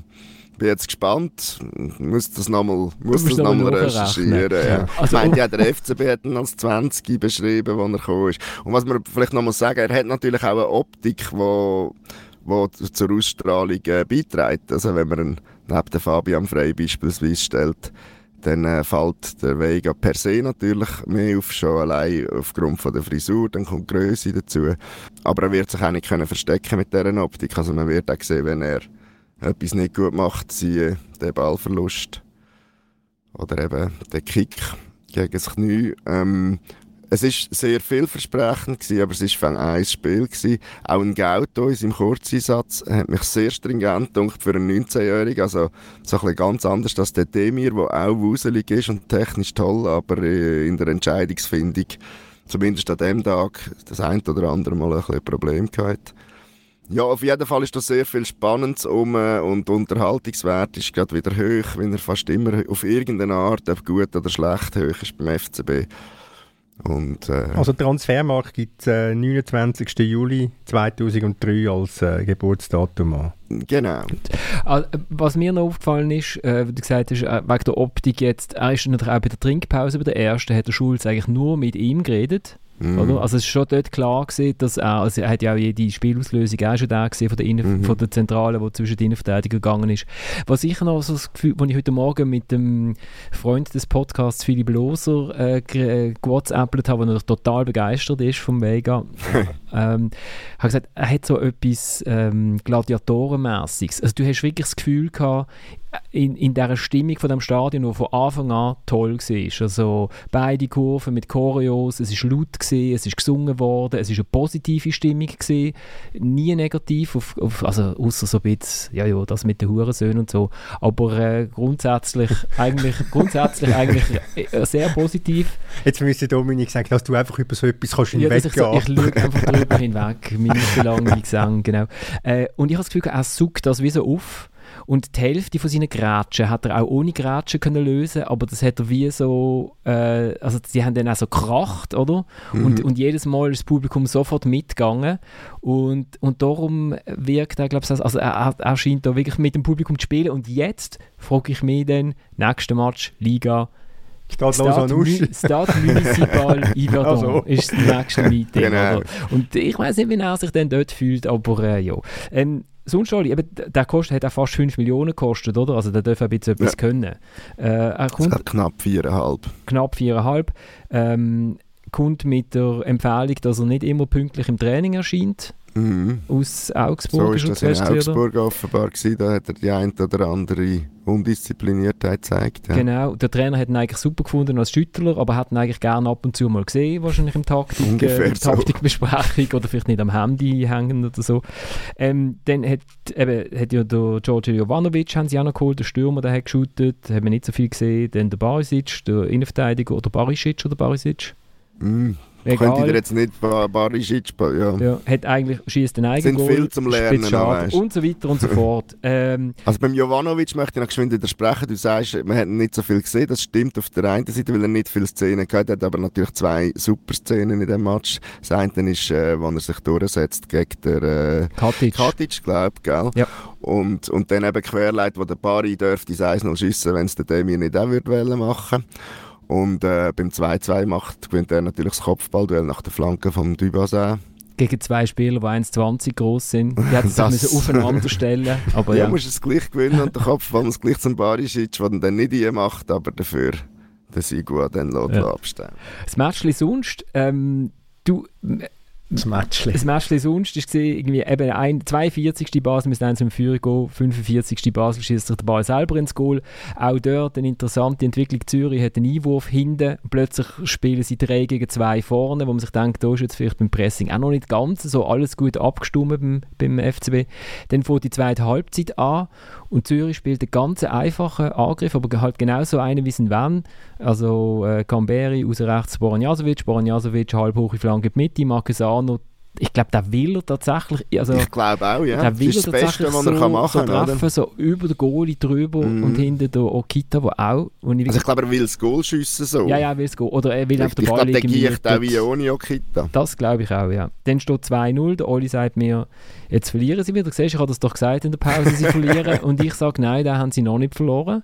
bin jetzt gespannt, muss das nochmal muss das noch mal recherchieren. Ja. Also- ich meine, ja, der FCB hat ihn als 20 beschrieben, als er gekommen ist. Und was man vielleicht noch mal sagen, er hat natürlich auch eine Optik, wo wo zur Ausstrahlung äh, beiträgt. Also wenn man ihn neben den Fabian Frey beispielsweise stellt, dann äh, fällt der Vega per se natürlich mehr auf, schon allein aufgrund von der Frisur, dann kommt die Größe dazu. Aber er wird sich auch nicht können verstecken mit dieser Optik. Also man wird auch sehen, wenn er etwas nicht gut macht, siehe den Ballverlust oder eben den Kick gegen das Knie. Ähm, es ist sehr vielversprechend gewesen, aber es ist von ein Spiel gewesen. Auch ein Gauto in seinem Kurzeinsatz hat mich sehr stringent für einen 19-Jährigen. Also so ein ganz anders als der Demir, der auch wuselig ist und technisch toll, aber äh, in der Entscheidungsfindung, zumindest an dem Tag, das ein oder andere Mal ein bisschen Problem gehabt. Ja, auf jeden Fall ist da sehr viel Spannendes um äh, und der Unterhaltungswert ist gerade wieder hoch, wenn er fast immer auf irgendeine Art, ob gut oder schlecht, hoch ist beim FCB. Und, äh, Also Transfermarkt gibt es äh, 29. Juli 2003 als äh, Geburtsdatum an. genau. Ah, Was mir noch aufgefallen ist, äh, wie du gesagt hast, äh, wegen der Optik jetzt, er ist natürlich auch bei der Trinkpause, bei der ersten, hat der Schulz eigentlich nur mit ihm geredet. Mm. Oder? Also es ist schon dort klar gewesen, dass er, also er hat ja auch jede Spielauslösung auch schon da gesehen von der, Innen, mm. von der Zentrale, die zwischen den Innenverteidigern gegangen ist. Was ich noch so das Gefühl, als ich heute Morgen mit dem Freund des Podcasts Philipp Loser äh, äh gewhatsappt habe, der total begeistert ist vom Vega, ähm, habe gesagt, er hat so etwas ähm, Gladiatorenmäßiges. Also du hast wirklich das Gefühl gehabt, in, in dieser Stimmung von dem Stadion, die von Anfang an toll war. Also beide Kurven mit Choreos, es war laut, gewesen, es ist gesungen worden, es war eine positive Stimmung, gewesen, nie negativ, auf, auf, also außer so ein bisschen, ja, ja, das mit den Hurensöhnen und so, aber äh, grundsätzlich eigentlich, grundsätzlich eigentlich äh, sehr positiv. Jetzt müsste Dominik sagen, dass du einfach über so etwas kannst ja, hinweggehen so, Ich schaue einfach drüber hinweg, minutenlang wie Gesang, genau. Äh, und ich habe das Gefühl, er sucht das wie so auf und die Hälfte von seinen Grätschen hat er auch ohne Grätschen können lösen, aber das hat er wie so, äh, also sie haben dann auch so gekracht, oder? Mhm. Und, und jedes Mal ist das Publikum sofort mitgegangen und, und darum wirkt er, glaube ich, also er, er scheint da wirklich mit dem Publikum zu spielen und jetzt frage ich mich dann, nächster Match, Liga, Stade Stade, Mü Stade Municipal Yverdon also. ist das nächste Meeting. Genau. Und ich weiß nicht, wie er sich denn dort fühlt, aber äh, ja. Ähm, sonst Oli, eben, der kostet, hat auch fast 5 Millionen gekostet, oder? Also der darf ein bisschen etwas ja. können. Äh, er kommt, knapp 4,5. Knapp 4,5. Ähm, kommt mit der Empfehlung, dass er nicht immer pünktlich im Training erscheint. Mhm. Aus Augsburg. So ist das in Augsburg offenbar gewesen. Da hat er die eine oder andere Undiszipliniertheit gezeigt. Ja. Genau. Der Trainer hat ihn eigentlich super gefunden als Schüttler, aber hat ihn eigentlich gerne ab und zu mal gesehen, wahrscheinlich im Taktik, äh, so. Taktikbesprechung oder vielleicht nicht am Handy hängen oder so. Ähm, dann hat, eben, hat ja der Giorgio Jovanovic haben sie auch noch geholt, der Stürmer, der hat geshootet, hat man nicht so viel gesehen. Dann der Barisic, der Innenverteidiger, oder Barisic oder Barisic? Mm, Egal. Könnte ich dir jetzt nicht Barisic, ja. ja. Hat eigentlich, schießt den eigenen Sind viel zum Lernen noch, Und so weiter und so fort. Ähm, also beim Jovanovic möchte ich noch geschwind widersprechen. Du sagst, man hat nicht so viel gesehen. Das stimmt auf der einen Seite, weil er nicht viele Szenen gehabt hat, aber natürlich zwei super Szenen in dem Match. Das eine ist, äh, wenn er sich durchsetzt gegen den äh, Katic, Katic glaube ich, gell? Ja. Und, und dann eben querleit, wo der Bari dürfte das 1-0 schiessen, wenn es der Demi nicht auch würde machen und äh, beim 2-2 macht, gewinnt er natürlich das Kopfballduell nach der Flanke vom Dubassin. Gegen zwei Spieler, die 1,20 groß sind. Die hätten sich müssen aufeinander stellen aber ja. ja. musst es gleich gewinnen und der Kopfball muss gleich zum Barisic, der dann nicht hier macht, aber dafür den Sigu dann ja. abstellen. Das Match sonst, ähm, du, das Matchli. Das Matchli sonst war irgendwie eben ein, 42. Basel müssen eins im Führer gehen, 45. Basel schießt sich der Ball selber ins Goal. Auch dort eine interessante Entwicklung. Zürich hat einen Einwurf hinten, plötzlich spielen sie 3 gegen 2 vorne, wo man sich denkt, da ist jetzt vielleicht beim Pressing auch noch nicht ganz so alles gut abgestimmt beim, beim FCB. Dann fängt die zweite Halbzeit an und Zürich spielt einen ganz einfachen Angriff, aber halt genauso einen wie ein Wenn. Also äh, Camberi aus rechts Boranjasovic, Boranjasovic halb hoch in Flanke Mitte, Marquesano ich glaube, der will er tatsächlich. Also, ich glaube auch, ja. Der will das ist das Beste, was er so, machen kann. So treffen, so über den Goalie drüber mm. und hinter der Okita, wo auch. Und ich also ich glaube, er will das Goal schiessen so. Ja, ja, er will das Goal. Oder er will auf den Ball liegen. Ich glaube, der wie ohne Okita. Das glaube ich auch, ja. Dann steht 2-0, der Oli sagt mir, jetzt verlieren sie wieder. Siehst, ich habe das doch gesagt in der Pause, sie verlieren. und ich sage, nein, da haben sie noch nicht verloren.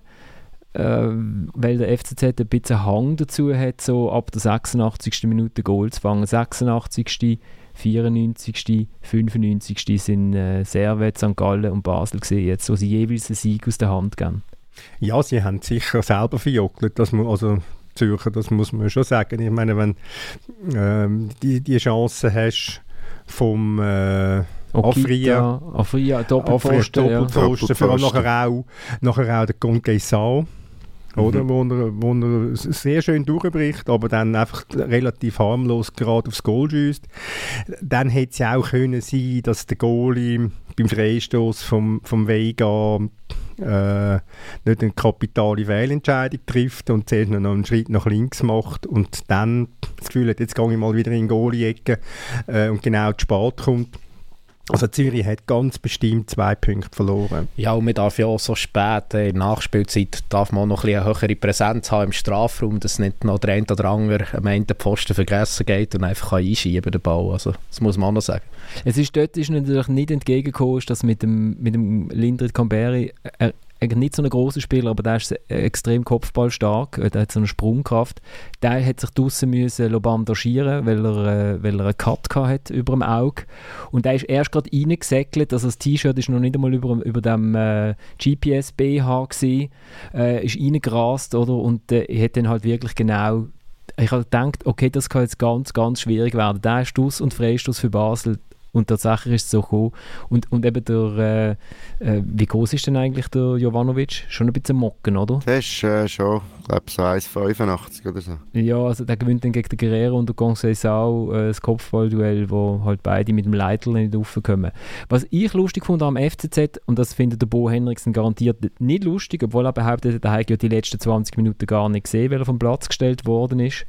Äh, weil der FCZ ein bisschen Hang dazu hat, so ab der 86. Minute Goal zu fangen. 86. 94., 95. sind äh, Servet, St. Gallen und Basel gesehen, jetzt, wo sie jeweils einen Sieg aus der Hand geben. Ja, sie haben sicher selber verjockelt, dass man, also Zürcher, das muss man schon sagen. Ich meine, wenn ähm, die, die Chance hast vom äh, Okita, Afria, Afria Doppelposten, Afria, Doppelposten ja. vor allem nachher auch, nachher auch der Conqueissant oder? Mhm. Wo, er, wo er sehr schön durchbricht, aber dann einfach relativ harmlos gerade aufs Goal schießt. Dann hätte es ja auch können sein, dass der Goalie beim Freistoß vom, vom Vega äh, nicht eine kapitale Wählentscheidung trifft und zuerst noch einen Schritt nach links macht und dann das Gefühl hat, jetzt gehe ich mal wieder in die Goalie-Ecke äh, und genau zu spät kommt also Zürich hat ganz bestimmt zwei Punkte verloren. Ja, und man darf ja auch so spät äh, in der Nachspielzeit darf man noch ein eine höhere Präsenz haben im Strafraum, dass nicht noch der eine oder andere am Ende Posten vergessen geht und einfach einschieben den Ball. Also das muss man auch noch sagen. Es ist dort ist natürlich nicht entgegengekommen, dass mit dem, mit dem Lindrit Camberi äh, eigentlich nicht so ein großer Spieler, aber der ist extrem kopfballstark, äh, der hat so eine Sprungkraft. Der hat sich draussen müssen bandagieren, weil er, äh, weil er einen Cut hat über dem Auge. Und der ist erst gerade reingesäckelt, also das T-Shirt ist noch nicht einmal über, über dem äh, GPS-BH äh, ist reingerast, oder? Und äh, hat dann halt wirklich genau ich habe gedacht, okay, das kann jetzt ganz, ganz schwierig werden. Der Stuss und Freistoß für Basel und tatsächlich ist es so gekommen. Und, und eben der, äh, äh, wie groß ist denn eigentlich der Jovanovic? Schon ein bisschen mocken, oder? Der ist äh, schon, ich glaube so 1,85 oder so. Ja, also der gewinnt dann gegen den Guerrero und der Conceição äh, das Kopfballduell, wo halt beide mit dem Leitl nicht raufkommen. Was ich lustig fand am FCZ, und das findet der Bo Henriksen garantiert nicht lustig, obwohl er behauptet, er hat ja die letzten 20 Minuten gar nicht gesehen, weil er vom Platz gestellt worden ist.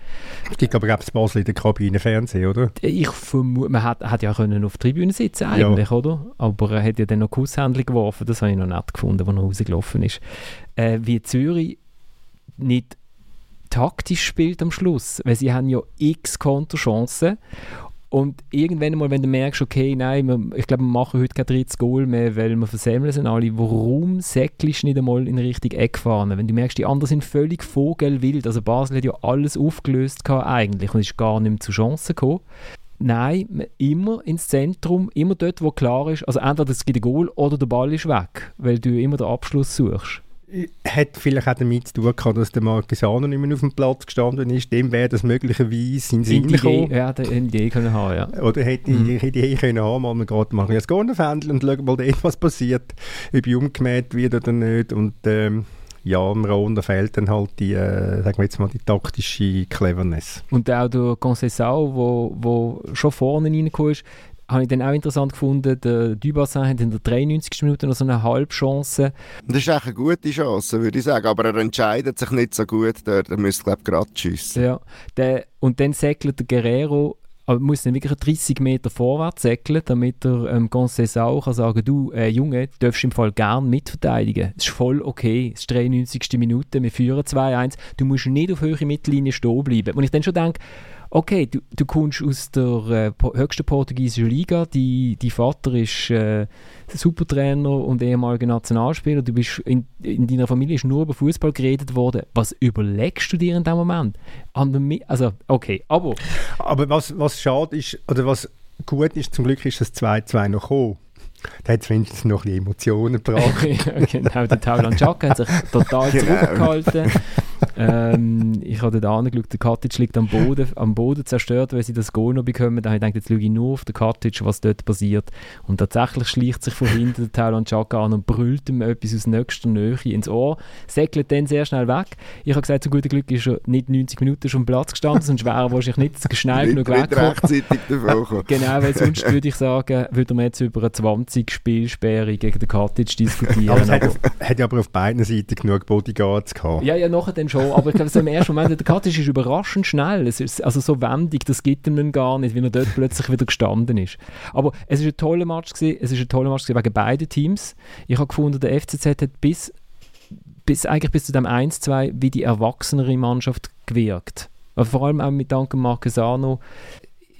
Es gibt aber, glaube ich, Basel in der Kabine Fernsehen, oder? Ich vermute, man hat, hat ja können auf der Tribüne sitzen eigentlich, ja. oder? Aber er hat ja dann noch Kusshändchen geworfen, das habe ich noch nett gefunden, als er rausgelaufen ist. Äh, wie Zürich nicht taktisch spielt am Schluss, weil sie haben ja x Konterchancen und irgendwann mal, wenn du merkst, okay, nein, wir, ich glaube, wir machen heute kein drittes Goal mehr, weil wir versemmeln sind alle, warum säckelst du nicht einmal in Richtung Eckfahne? Wenn du merkst, die anderen sind völlig vogelwild, also Basel hat ja alles aufgelöst eigentlich und ist gar nicht mehr zu Chancen gekommen. Nein, immer ins Zentrum, immer dort, wo klar ist, also entweder es gibt ein Goal oder der Ball ist weg, weil du immer den Abschluss suchst. Hat vielleicht auch damit zu tun gehabt, dass der Marquesano nicht mehr auf dem Platz gestanden ist. Dem wäre das möglicherweise in Sinn gekommen. Ja, der eine Idee können haben, ja. Oder hätte mhm. ich Idee können haben, mal gerade machen ein Gornerfändel und schauen mal dort, was passiert, ob ich umgemäht wird oder nicht. Und ähm, ja, im da fehlt dann halt die, äh, sagen wir jetzt mal, die taktische Cleverness. Und auch der Conceição, wo, wo schon vorne reingekommen ist, habe ich dann auch interessant gefunden, der Dubassin hat in der 93. Minute noch so eine Halbchance. Das ist echt eine gute Chance, würde ich sagen, aber er entscheidet sich nicht so gut, der, der müsste, glaube ich, gerade schiessen. Ja, der, und dann säckelt der Guerrero aber muss dann wirklich 30 Meter vorwärts säckeln, damit er ähm, Conceição kann sagen du, äh, Junge, du darfst im Fall gern mitverteidigen. Das ist voll okay. Es ist die 93. Minute, wir führen 2-1. Du musst nicht auf höhere Mittellinie stehen bleiben. Und ich dann schon denke, okay, du, du kommst aus der äh, höchsten portugiesischen Liga, die, die Vater ist äh, Supertrainer und ehemaliger Nationalspieler, du bist in, in deiner Familie ist nur über Fußball geredet worden. Was überlegst du dir in dem Moment? Also, okay, aber... Aber was, was schade ist, oder was gut ist, zum Glück ist das 2-2 noch gekommen. Da hat es wenigstens noch die Emotionen gebracht. ja, genau, der Taulan Chaka hat sich total genau. zurückgehalten. Ähm, ich habe dort angeschaut, der Cottage liegt am Boden, am Boden zerstört, weil sie das Goal noch bekommen. Da habe ich gedacht, jetzt schaue ich nur auf den Cottage, was dort passiert. Und tatsächlich schleicht sich von hinten der Taulan Chaka an und brüllt ihm etwas aus nächster Nähe ins Ohr, säckelt dann sehr schnell weg. Ich habe gesagt, zu gutem Glück ist er nicht 90 Minuten schon am Platz gestanden, sonst wäre er wahrscheinlich nicht schnell genug weggekommen. rechtzeitig davon Genau, weil sonst würde ich sagen, würde man jetzt über eine 20 Spielsperre gegen den Cottage diskutieren. aber es hat, auf, hat ja aber auf beiden Seiten genug Bodyguards gehabt. Ja, ja, nachher dann schon. Aber ich glaube, so im ersten Moment, der Cottage ist überraschend schnell. Es ist also so wendig, das gibt ihm gar nicht, wie er dort plötzlich wieder gestanden ist. Aber es ist ein toller Match gewesen. Es ist ein toller Match gewesen wegen beiden Teams. Ich habe gefunden, der FCZ hat bis, bis eigentlich bis zu dem 1-2 wie die erwachsenere Mannschaft gewirkt. Vor allem auch mit Danke Marquesano.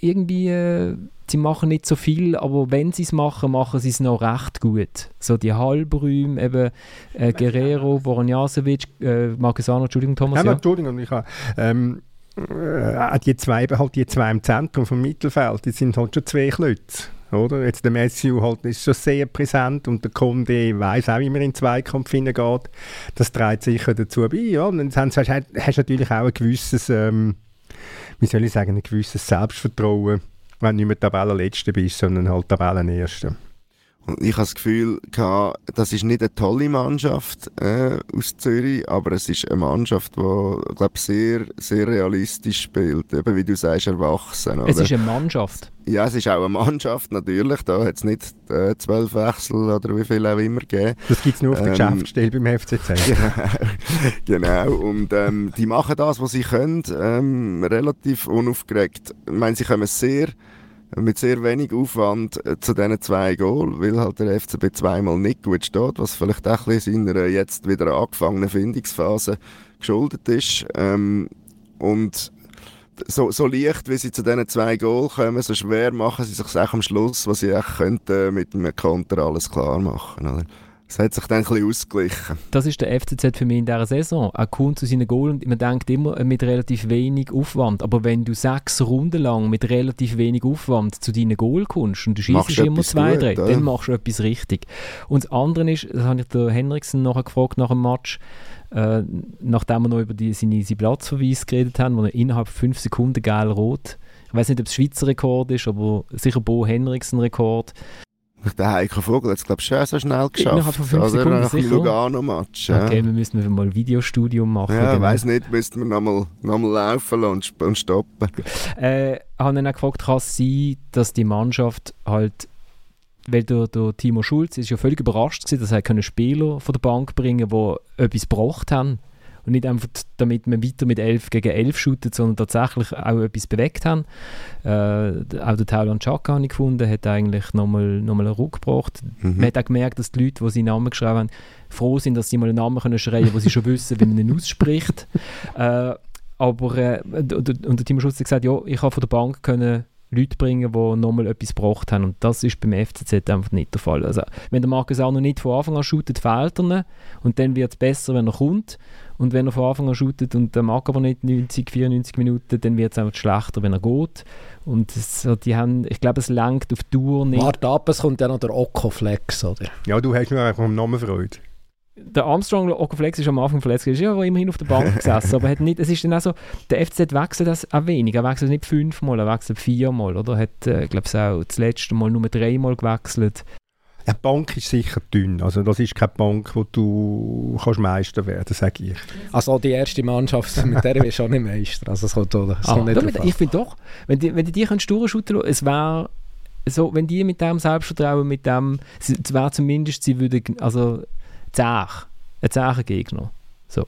Irgendwie... Äh, sie machen nicht so viel, aber wenn sie es machen, machen sie es noch recht gut. So die Halbräume, eben äh, Guerrero, Boronjasevic, äh, Marquesano, Entschuldigung Thomas. Ja, ja. Entschuldigung, ich habe... Ähm, äh, die zwei, halt die zwei im Zentrum vom Mittelfeld, die sind halt schon zwei Klötze. Oder? Jetzt der Matthew halt ist schon sehr präsent und der Conde weiß auch, wie man in den Zweikampf hineingeht. Das trägt sicher dazu bei. Ja. Und dann hast du natürlich auch ein gewisses, ähm, wie soll ich sagen, ein gewisses Selbstvertrauen wenn nicht mehr Tabellenletzter bist, sondern halt Tabellenerster. Und ich habe das Gefühl, das ist nicht eine tolle Mannschaft äh, aus Zürich, aber es ist eine Mannschaft, die, glaube sehr, sehr realistisch spielt. Eben wie du sagst, erwachsen. Oder? Es ist eine Mannschaft. Ja, es ist auch eine Mannschaft, natürlich. Da hat es nicht äh, zwölf Wechsel oder wie viel auch immer gegeben. Das gibt es nur auf der ähm, Geschäftsstelle beim FCZ. genau. Und ähm, die machen das, was sie können, ähm, relativ unaufgeregt. Ich meine, sie kommen sehr mit sehr wenig Aufwand äh, zu diesen zwei Goal, weil halt der FCB zweimal nicht gut steht, was vielleicht auch ein bisschen seiner jetzt wieder angefangenen Findungsphase geschuldet ist. Ähm, und so, so leicht, wie sie zu diesen zwei Goal kommen, so schwer machen sie sich auch am Schluss, was sie echt könnten, mit einem Konter alles klar machen. Oder? Es hat sich dann ein bisschen ausgeglichen. Das ist der FCZ für mich in dieser Saison. Er kommt zu seinen Goals und man denkt immer mit relativ wenig Aufwand. Aber wenn du sechs Runden lang mit relativ wenig Aufwand zu deinen Goal kommst und du schießt immer zwei, gut, drei, oder? dann machst du etwas richtig. Und das andere ist, das habe ich der Henriksen nachher gefragt nach dem Match, äh, nachdem wir noch über die, seine, seine Platzverweis geredet haben, wo er innerhalb von fünf Sekunden geil rot ich weiß nicht, ob es Schweizer Rekord ist, aber sicher Bo Henriksen Rekord. Der Heiko Vogel hat es, glaube ich, schon so schnell geschafft. Innerhalb von fünf also Sekunden nach dem Lugano-Match. Ja. Okay, wir müssen mal ein Videostudium machen. Ja, ich weiss nicht, müssten wir nochmal noch mal laufen und, und stoppen. Äh, ich habe ihn auch gefragt, kann es sein, dass die Mannschaft halt weil der, der Timo Schulz ist ja völlig überrascht war, dass er Spieler von der Bank bringen konnte, die etwas gebracht haben und nicht einfach damit wir weiter mit 11 gegen 11 shooten, sondern tatsächlich auch etwas bewegt haben. Äh, auch der Tauland Chaka habe ich gefunden, hat eigentlich nochmal noch mal einen Ruck gebracht. Mhm. Man hat auch gemerkt, dass die Leute, die seinen Namen geschrieben haben, froh sind, dass sie mal einen Namen können schreien können, wo sie schon wissen, wie man ihn ausspricht. Äh, aber äh, und, und der Timo Schulz hat gesagt, ja, ich habe von der Bank können Leute bringen, die nochmal etwas gebracht haben. Und das ist beim FCZ einfach nicht der Fall. Also, wenn der Markus auch noch nicht von Anfang an shootet, fehlt er Und dann wird es besser, wenn er kommt. Und wenn er von Anfang an shootet und der mag aber nicht 90, 94 Minuten, dann wird es einfach schlechter, wenn er geht. Und so, die haben, ich glaube, es lenkt auf Tour nicht. Warte ab, es kommt ja noch der Okko-Flex, oder? Ja, du hast nur einfach am Namen Freude der Armstrong Okoflex ist am Anfang verletzt ist ja immerhin auf der Bank gesessen, aber hat nicht, es ist dann auch so, der FCZ wechselt das auch wenig, er wechselt nicht fünfmal, er wechselt viermal, oder? Er hat, äh, glaube ich, auch das letzte Mal nur dreimal gewechselt. Eine Bank ist sicher dünn, also das ist keine Bank, wo du kannst Meister werden, sage ich. Also die erste Mannschaft, mit der bist du auch nicht Meister, also das kommt, das ah, nicht Ich finde doch, wenn die, wenn die die durchschütteln es wäre so, wenn die mit dem Selbstvertrauen, mit dem, es wäre zumindest, sie würden, also zäh. Ein zäher Gegner. So.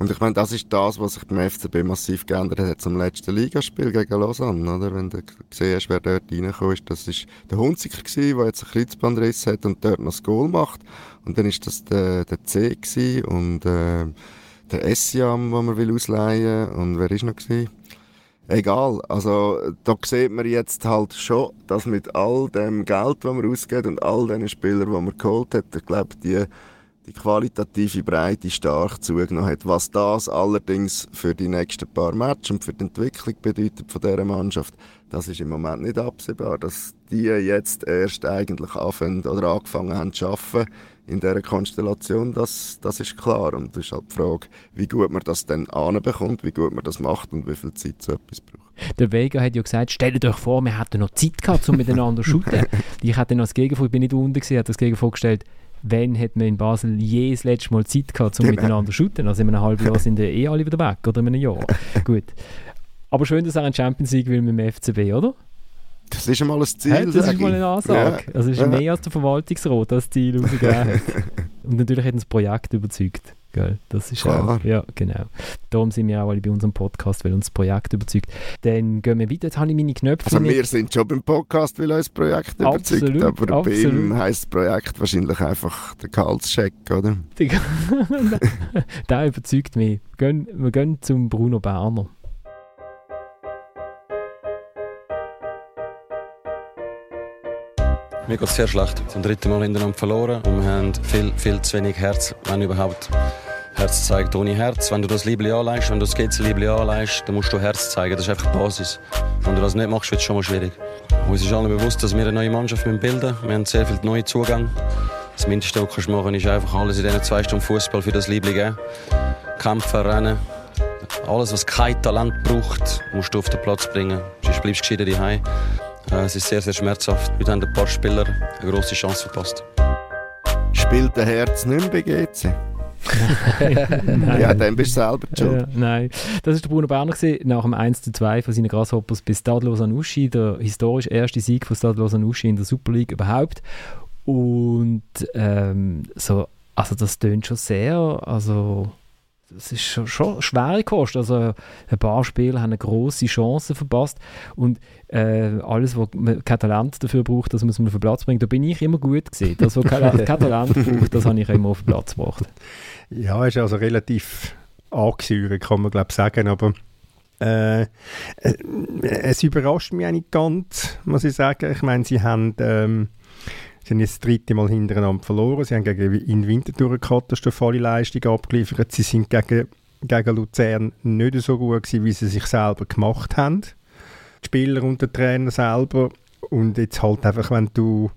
Und ich meine, das ist das, was sich beim FCB massiv geändert hat zum letzten Ligaspiel gegen Lausanne, oder? Wenn du gesehen hast, wer dort reingekommen ist, das war der Hunziker gewesen, der jetzt einen Kreuzbandriss hat und dort noch das Goal macht. Und dann ist das der, der C gewesen und äh, der Essiam, den man will ausleihen und wer ist noch gewesen? Egal, also da sieht man jetzt halt schon, dass mit all dem Geld, das man ausgeht und all den Spielern, die man geholt hat, ich glaube, die die qualitative Breite stark zugenommen hat. Was das allerdings für die nächsten paar Matches und für die Entwicklung bedeutet von dieser Mannschaft, das ist im Moment nicht absehbar. Dass die jetzt erst eigentlich anfangen oder angefangen haben zu arbeiten in dieser Konstellation, das, das ist klar. Und das ist halt die Frage, wie gut man das dann anbekommt, wie gut man das macht und wie viel Zeit so etwas braucht. Der Vega hat ja gesagt, stellt euch vor, wir hätten noch Zeit gehabt, um miteinander zu shooten. ich hätte noch das Gegenvorstellung, ich bin nicht unten gesehen, hat das Gegenvorstellung gestellt, wann hat man in Basel je das letzte Mal Zeit gehabt, um miteinander zu shooten? Also in einem halben Jahr sind eh alle wieder weg, oder in einem Jahr. Gut. Aber schön, dass er einen Champions League will mit dem FCB, oder? Das ist einmal ein Ziel. Hey, das ist mal eine Ansage. Ja. Also es ist mehr als der Verwaltungsrat das Ziel rausgegeben hat. Und natürlich hat uns das Projekt überzeugt. Gell? Das ist Klar. auch, ja, genau. Darum sind wir auch alle bei unserem Podcast, weil uns das Projekt überzeugt. Dann gehen wir weiter. Jetzt habe ich meine Knöpfe Also wir sind schon beim Podcast, weil uns das Projekt absolut, überzeugt. Aber absolut. bei ihm heisst das Projekt wahrscheinlich einfach der Gehaltscheck, oder? der überzeugt mich. Wir gehen, wir gehen zum Bruno Berner. Mir geht es sehr schlecht. Zum dritten Mal hintereinander verloren und wir haben viel, viel zu wenig Herz, wenn überhaupt. Herz zeigt ohne Herz. Wenn du das Liebling anleihst, wenn du das Gezi-Liebling anleihst, dann musst du Herz zeigen. Das ist einfach die Basis. Wenn du das nicht machst, wird es schon mal schwierig. Uns ist allen bewusst, dass wir eine neue Mannschaft bilden. Wir haben sehr viele neue Zugänge. Das Mindeste, was du machen ist einfach alles in diesen zwei Stunden Fußball für das Liebling geben. Kämpfen, rennen. Alles, was kein Talent braucht, musst du auf den Platz bringen. Sonst bleibst du gescheiter daheim. Äh, es ist sehr, sehr schmerzhaft. Heute haben ein paar Spieler eine grosse Chance verpasst. Spielt der Herz nicht mehr bei GC? Ja, dann bist du selber schuld. Äh, nein, das war der Bruno Berner gewesen, nach dem 1 zu 2 von seinen Grasshoppers bis Stade Lausanne-Uschi, der historisch erste Sieg von Stade Lausanne-Uschi in der Super League überhaupt. Und ähm, so, also das tönt schon sehr, also das ist schon, schon schwere Kost. Also ein paar Spieler haben eine grosse Chance verpasst und äh, alles, was kein Talent dafür braucht, das muss man auf den Platz bringen. Da bin ich immer gut gesehen. Das, was kein, kein Talent braucht, das habe ich immer auf den Platz gebracht. Ja, ist also relativ angesäuert, kann man glaube sagen, aber äh, äh, es überrascht mich nicht ganz, muss ich sagen. Ich meine, sie haben ähm, Sie haben jetzt das dritte Mal hintereinander verloren. Sie haben gegen in Winterthur eine katastrophale Leistung abgeliefert. Sie sind gegen, gegen Luzern nicht so gut gewesen, wie sie sich selber gemacht haben. Die Spieler und der Trainer selber. Und jetzt halt einfach, wenn du,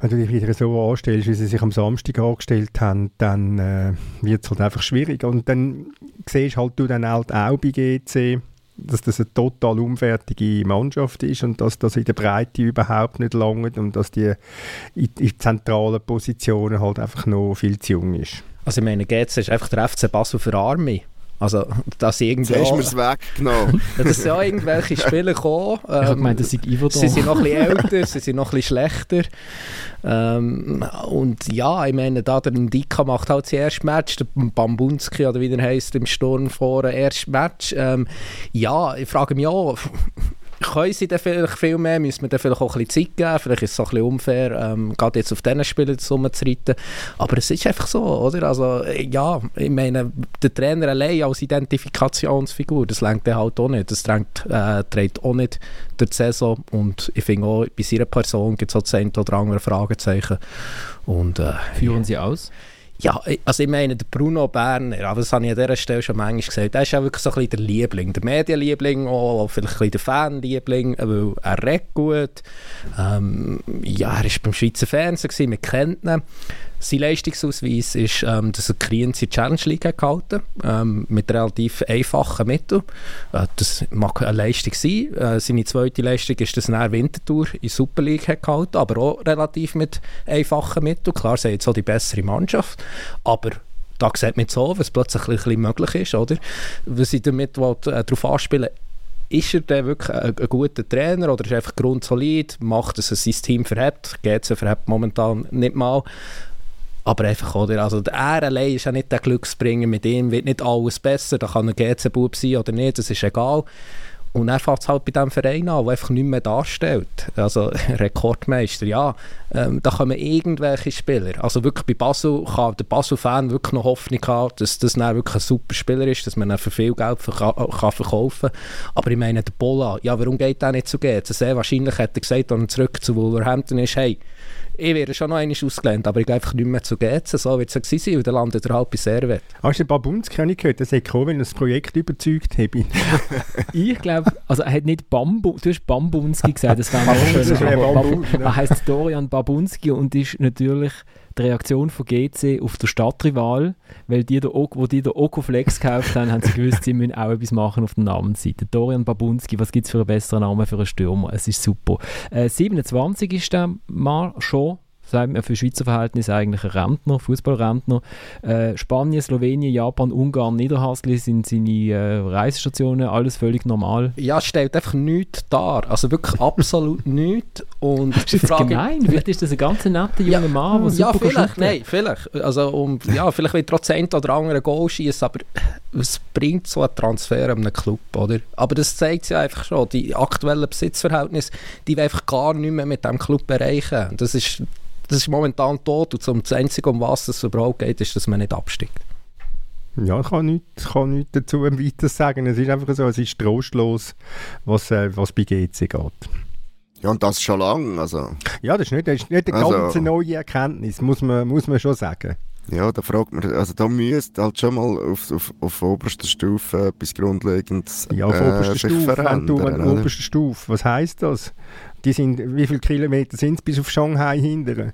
wenn du dich wieder so anstellst, wie sie sich am Samstag angestellt haben, dann äh, wird es halt einfach schwierig. Und dann siehst halt du dann halt auch bei GC, dass das eine total unfertige Mannschaft ist und dass das in der Breite überhaupt nicht langt und dass die in, in zentralen Positionen halt einfach noch viel zu jung ist. Also ich meine, GC ist einfach der FC Basel für Arme. Also, dass irgendwie... Jetzt hast du mir weggenommen. ja, dass ja irgendwelche Spieler kommen. Ähm, ich habe gemeint, das sind Sie sind noch ein bisschen älter, sie sind noch ein bisschen schlechter. Ähm, und ja, ich meine, da der Ndika macht halt das erste Match, der Bambunski oder wie der heisst, im Sturm vor, erste Match. Ähm, ja, ich frage mich auch, können sie dann vielleicht viel mehr, müssen wir dann vielleicht auch ein bisschen Zeit geben, vielleicht ist es so ein bisschen unfair, ähm, gerade jetzt auf diesen Spielen rumzureiten, aber es ist einfach so, oder? Also, ja, ich meine, der Trainer allein als Identifikationsfigur, das lenkt dann halt auch nicht, das trägt, äh, trägt auch nicht durch die Saison. Und ich finde auch, bei seiner Person gibt es auch das oder andere Fragezeichen. Und, äh, Führen Sie aus? Ja, also ich meine, der Bruno Berner, aber das habe ich an dieser Stelle schon manchmal gesagt, der ist ja wirklich so ein bisschen der Liebling, der Medienliebling, auch vielleicht ein bisschen der Fanliebling, weil er redet gut. Ähm, ja, er war beim Schweizer Fernsehen, gewesen, kennen ihn. Sein Leistungsausweis ist, ähm, dass er Kriens in die Challenge League gehalten ähm, mit relativ einfachen Mitteln. Äh, das mag eine Leistung sein. Äh, seine zweite Leistung ist, dass er Wintertour in der Super League gehalten aber auch relativ mit einfachen Mitteln. Klar, sie jetzt auch die bessere Mannschaft, aber da sieht man so, was plötzlich ein bisschen möglich ist, oder? Was ich damit will, äh, darauf anspielen ist er denn wirklich ein, ein, guter Trainer oder ist er einfach grundsolid, macht es sein Team verhebt, geht es verhebt momentan nicht mal aber einfach, oder? Also, er allein ist ja nicht der Glücksbringer, mit ihm wird nicht alles besser, da kann ein GC-Bub sein oder nicht, das ist egal. Und er fängt es halt bei diesem Verein an, der einfach nichts mehr darstellt. Also Rekordmeister, ja, ähm, da kommen irgendwelche Spieler. Also wirklich bei Basel kann der Basel-Fan wirklich noch Hoffnung haben, dass das dann wirklich ein super Spieler ist, dass man ihn für viel Geld verka kann verkaufen kann. Aber ich meine, der Bola, ja, warum geht der nicht zu GC? Sehr wahrscheinlich hat er gesagt, er zurück zu Wolverhampton ist, hey, ich werde schon noch einmal ausgelernt, aber ich gehe einfach nicht mehr zu GZ, so wird es ja gewesen sein, und dann landet er halt bei Servet. Hast du Babunski habe ich gehört, dass er gekommen, wenn er das Projekt überzeugt habe? ich glaube, also er hat nicht Bambu, du hast Bambunski gesagt, das wäre noch schön. Er heißt Dorian Babunski und ist natürlich die Reaktion von GC auf den Stadtrival, weil die, wo die den Okoflex gekauft haben, haben sie gewusst, sie müssen auch etwas machen auf der Namensseite. Dorian Babunski, was gibt es für einen besseren Namen für einen Stürmer? Es ist super. Äh, 27 ist der mal schon sagt man für Schweizer Verhältnisse eigentlich ein Rentner, Fußballrentner. Äh, Spanien, Slowenien, Japan, Ungarn, Niederhasli sind seine äh, Reisestationen, alles völlig normal. Ja, stellt einfach nichts dar, also wirklich absolut nichts. Und ist das Frage, gemein? Vielleicht ist das ein ganz netter junger ja, Mann, der Ja, vielleicht, nein, vielleicht. Also, um, ja, vielleicht wird trotzdem oder andere Goal schießen, aber was bringt so ein Transfer an einem Club, oder? Aber das zeigt ja einfach schon, die aktuellen Besitzverhältnisse, die wir einfach gar nicht mehr mit dem Club erreichen. Das ist das ist momentan tot und das Einzige, um was es überhaupt geht, ist, dass man nicht absteigt. Ja, ich kann nichts, kann nichts dazu weiter sagen. Es ist einfach so, es ist trostlos, was, äh, was bei GC geht. Ja, und das schon lange. Also. Ja, das ist nicht, das ist nicht eine also, ganz neue Erkenntnis, muss man, muss man schon sagen. Ja, da fragt man, also da müsste halt schon mal auf, auf, auf oberster Stufe etwas Grundlegendes Ja, auf äh, oberster Stufe, wenn du, wenn oberster Stufe, was heisst das? Die sind, wie viele Kilometer sind es bis auf Shanghai hinterher?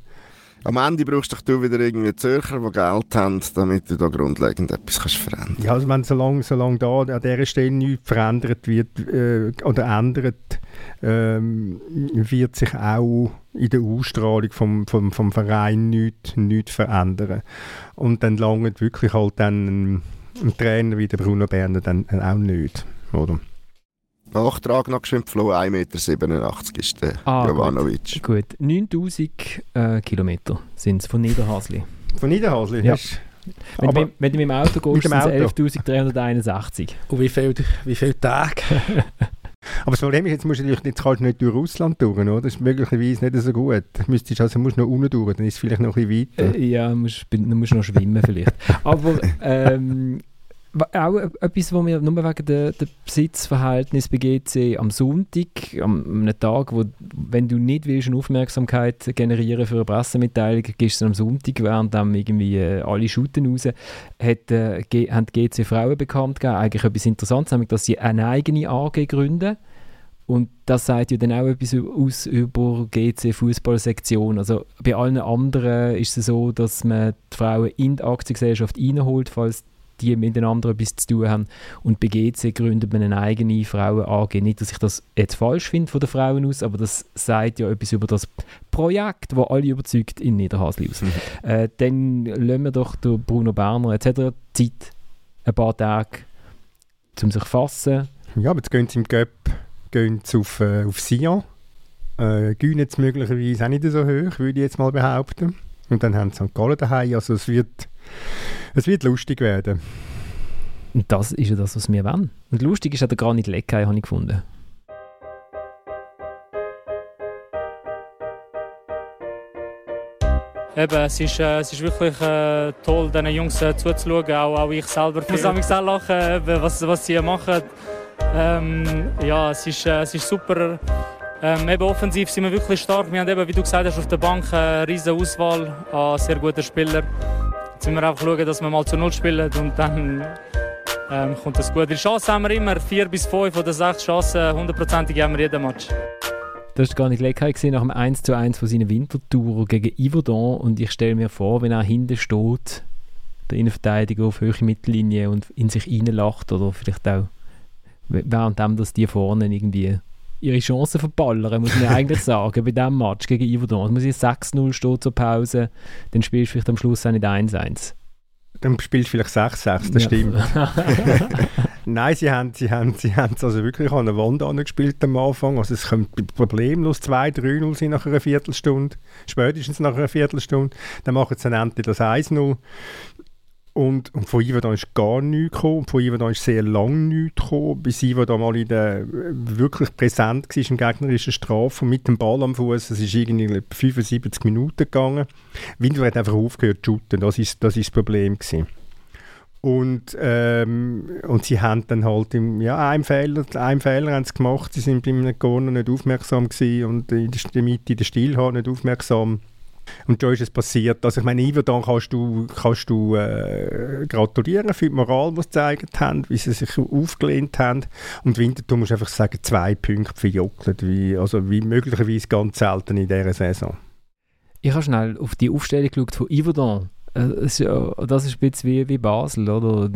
Am Ende brauchst du doch wieder irgendwie Zürcher, die Geld haben, damit du da grundlegend etwas kannst verändern kannst. Ja, also wenn solange, solange da an dieser Stelle nichts verändert wird äh, oder ändert, ähm, wird sich auch in der Ausstrahlung vom, vom, vom Verein nichts, nichts verändern. Und dann langt wirklich halt dann ein, ein Trainer wie der Bruno Berner dann auch nicht, oder? Nachtrag noch geschwind Flo, 1,87 Meter ist der ah, Jovanovic. Gut, gut. 9000 äh, Kilometer sind es von Niederhasli. Von Niederhasli? Ja. Wenn, du, wenn du mit dem Auto gehst, sind es 11.361. Und wie viele wie viel Tage? Aber das Problem ist, jetzt musst du natürlich jetzt kannst du nicht durch Russland durch, oder? Das ist möglicherweise nicht so gut. Du müsstest also musst noch unten durch, dann ist es vielleicht noch ein bisschen weiter. Äh, ja, du musst, du musst noch schwimmen vielleicht. Aber ähm, auch etwas, wo wir nur wegen der, der Besitzverhältnis bei GC am Sonntag, am einem Tag, wo, wenn du nicht willst, eine Aufmerksamkeit generieren für eine Pressemitteilung, gehst du am Sonntag, während dann irgendwie äh, alle shooten raus, hat, äh, haben die GC Frauen bekannt gegeben, eigentlich etwas Interessantes, nämlich, dass sie eine eigene AG gründen. Und das sagt ja dann auch etwas aus über GC Fußballsektion. Also bei allen anderen ist es so, dass man die Frauen in die Aktiengesellschaft reinholt, falls die miteinander etwas zu tun haben. Und bei GC gründet man eine eigene Frauen-AG. Nicht, dass ich das jetzt falsch finde von den Frauen aus, aber das sagt ja etwas über das Projekt, das alle überzeugt in Niederhasli aus. Mhm. Äh, dann lassen wir doch der Bruno Berner etc. Zeit, ein paar Tage, um sich zu fassen. Ja, aber jetzt gehen sie im Göpp gehen sie auf, äh, auf Sion. Äh, Gehen jetzt möglicherweise auch nicht so hoch, würde ich jetzt mal behaupten. Und dann haben sie St. Gallen daheim. Also es wird, es wird lustig werden. Und das ist ja das, was wir wollen. Und lustig ist ja gar nicht lecker, habe ich gefunden. Eben, es ist, äh, es ist wirklich äh, toll, diesen Jungs äh, zuzuschauen. Auch, auch ich selber. Ich muss sehr lachen, was, was sie machen. Ähm, ja, es ist, äh, es ist super. Ähm, eben offensiv sind wir wirklich stark. Wir haben eben, wie du gesagt hast, auf der Bank eine riesige Auswahl an sehr guten Spielern. Jetzt müssen wir einfach schauen, dass wir mal zu Null spielen und dann ähm, kommt das gut. Die Chancen haben wir immer, vier bis fünf oder sechs Chancen, hundertprozentig haben wir jeden Match. Das war gar nicht lecker gesehen nach dem 1 zu 1 von seiner Wintertour gegen Yverdon und ich stelle mir vor, wenn er hinten steht, der Innenverteidiger auf höhere Mittellinie und in sich reinlacht oder vielleicht auch währenddem, dass die vorne irgendwie ihre Chancen verballern, muss man eigentlich sagen, bei diesem Match gegen Iverdon. Es muss ich 6-0 stehen zur Pause, dann spielst du vielleicht am Schluss auch nicht 1-1. Dann spielst du vielleicht 6-6, das ja. stimmt. Nein, sie haben, sie haben, sie haben es also wirklich an der Wand angespielt am Anfang. Also es könnte problemlos 2-3-0 sein nach einer Viertelstunde, spätestens nach einer Viertelstunde. Dann machen sie dann endlich das 1-0. Und, und von Ivan ist gar nichts gekommen. Und von Ivan ist sehr lange nichts gekommen, bis Ivan mal in der, wirklich präsent war im gegnerischen Strafe und mit dem Ball am Fuß. Es ist irgendwie 75 Minuten gegangen. Winter hat einfach aufgehört zu shooten. Das ist das, das Problem gewesen. Und, ähm, und sie haben dann halt im, ja, einen Fehler, einen Fehler haben sie gemacht. Sie sind bei einem Corner nicht aufmerksam gewesen und in der Mitte, in der Stillhart nicht aufmerksam und da ist es passiert. Also ich meine, Ivo, dann kannst du, kannst du äh, gratulieren für die Moral, die sie gezeigt haben, wie sie sich aufgelehnt haben. Und Winterthur muss einfach sagen, zwei Punkte verjockelt, wie, also wie möglicherweise ganz selten in dieser Saison. Ich habe schnell auf die Aufstellung geschaut von Yverdon. Das ist ein bisschen wie, wie Basel, oder?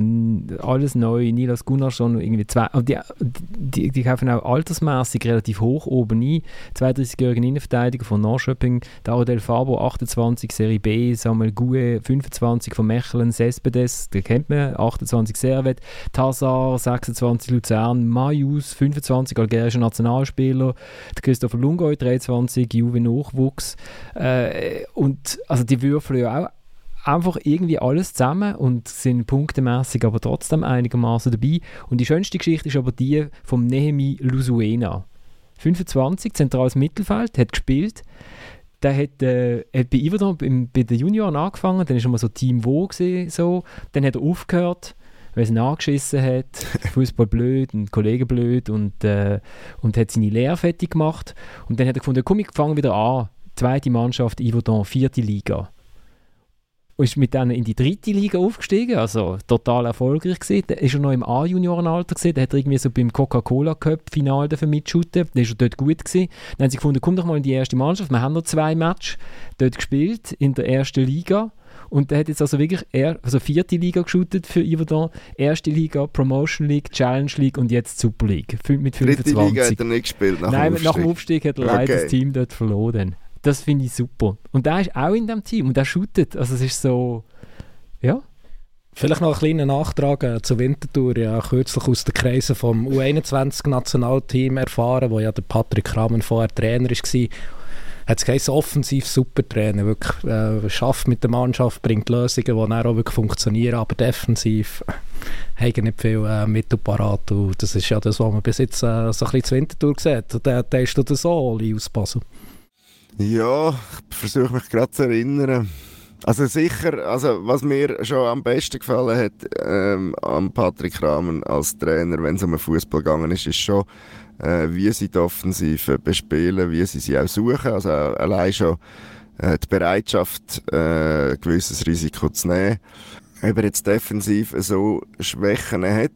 Alles neu, Nilas Gunnarsson, irgendwie zwei. Die, die, die kaufen auch altersmäßig relativ hoch oben ein. 32-jähriger Innenverteidiger von Norrköping, Daro Del Fabo, 28, Serie B, Samuel Gue, 25 von Mechelen, Cespedes, den kennt man, 28 Servet, Tazar, 26 Luzern, Majus, 25 algerischer Nationalspieler, Christopher Lungoy, 23, Juve Nachwuchs. Äh, und also die würfeln ja auch einfach irgendwie alles zusammen und sind punktemäßig aber trotzdem einigermaßen dabei. Und die schönste Geschichte ist aber die vom Nehemi Lusuena. 25, zentrales Mittelfeld, hat gespielt. Der hat, äh, hat bei Iverdon bei den Junioren angefangen, dann war er mal so Team Wo gewesen, so. Dann hat er aufgehört, weil er nachgeschissen hat, Fußball blöd und Kollegen blöd und, äh, und hat seine Lehre fertig gemacht. Und dann hat er gefunden, komm, ich fange wieder an. Zweite Mannschaft, Iverdon, vierte Liga und ist mit denen in die dritte Liga aufgestiegen, also total erfolgreich gewesen. Da ist er noch im A-Juniorenalter gesehen, da hat er irgendwie so beim Coca-Cola Cup Final mitschuten, da ist er dort gut gewesen. Dann haben sie gefunden, komm doch mal in die erste Mannschaft, wir haben noch zwei Matches dort gespielt in der ersten Liga. Und er hat jetzt also wirklich er, also vierte Liga geshootet für Yverdon, erste Liga, Promotion League, Challenge League und jetzt Super League mit 25. Dritte Liga hat er nicht gespielt nach Nein, dem Aufstieg. nach dem Aufstieg hat er okay. leider das Team dort verloren. Das finde ich super. Und der ist auch in dem Team und der shootet. Also es ist so, ja. Vielleicht noch ein kleiner Nachtrag äh, zur Wintertour. Ich habe kürzlich aus den Kreisen vom U21-Nationalteam erfahren, wo ja der Patrick Kramer vorher Trainer war. Es geheißen, offensiv super Trainer. Wirklich äh, schafft mit der Mannschaft, bringt Lösungen, die dann auch wirklich funktionieren, aber defensiv haben nicht viel äh, Mittel parat. Und das ist ja das, was man bis jetzt äh, so ein bisschen zur Wintertour sieht. Und der testest du das so, Oli, aus Basel? Ja, ich versuche mich gerade zu erinnern. Also sicher, also was mir schon am besten gefallen hat ähm, an Patrick Rahmen als Trainer, wenn es um den Fußball gegangen ist, ist schon äh, wie sie die Offensive bespielen, wie sie sie auch suchen. Also allein schon äh, die Bereitschaft, äh, gewisses Risiko zu nehmen. Ob er jetzt defensiv so Schwächen hat,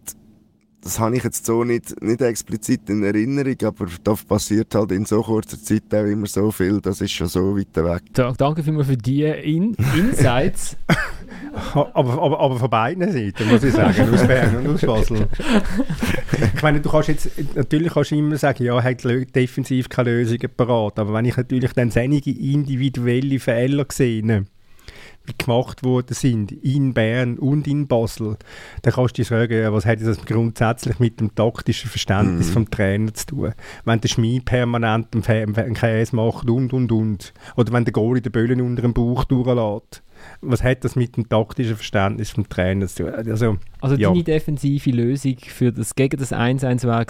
das habe ich jetzt so nicht, nicht explizit in Erinnerung, aber da passiert halt in so kurzer Zeit auch immer so viel, das ist schon so weit weg. Da, danke vielmals für die in Insights. aber, aber, aber von beiden Seiten, muss ich sagen, aus Bern und aus Basel. ich meine, du kannst jetzt, natürlich kannst du immer sagen, ja, er hat defensiv keine Lösungen parat, aber wenn ich natürlich dann einige individuelle Fehler sehe, gemacht worden sind in Bern und in Basel, dann kannst du dich fragen, was hat das grundsätzlich mit dem taktischen Verständnis mm. vom Trainer zu tun? Wenn der Schmied permanent einen Käse macht und, und, und. Oder wenn der Goalie den Böllen unter dem Bauch durchlässt. Was hat das mit dem taktischen Verständnis vom Trainer zu tun? Also, also ja. deine defensive Lösung für das, gegen das 1-1 war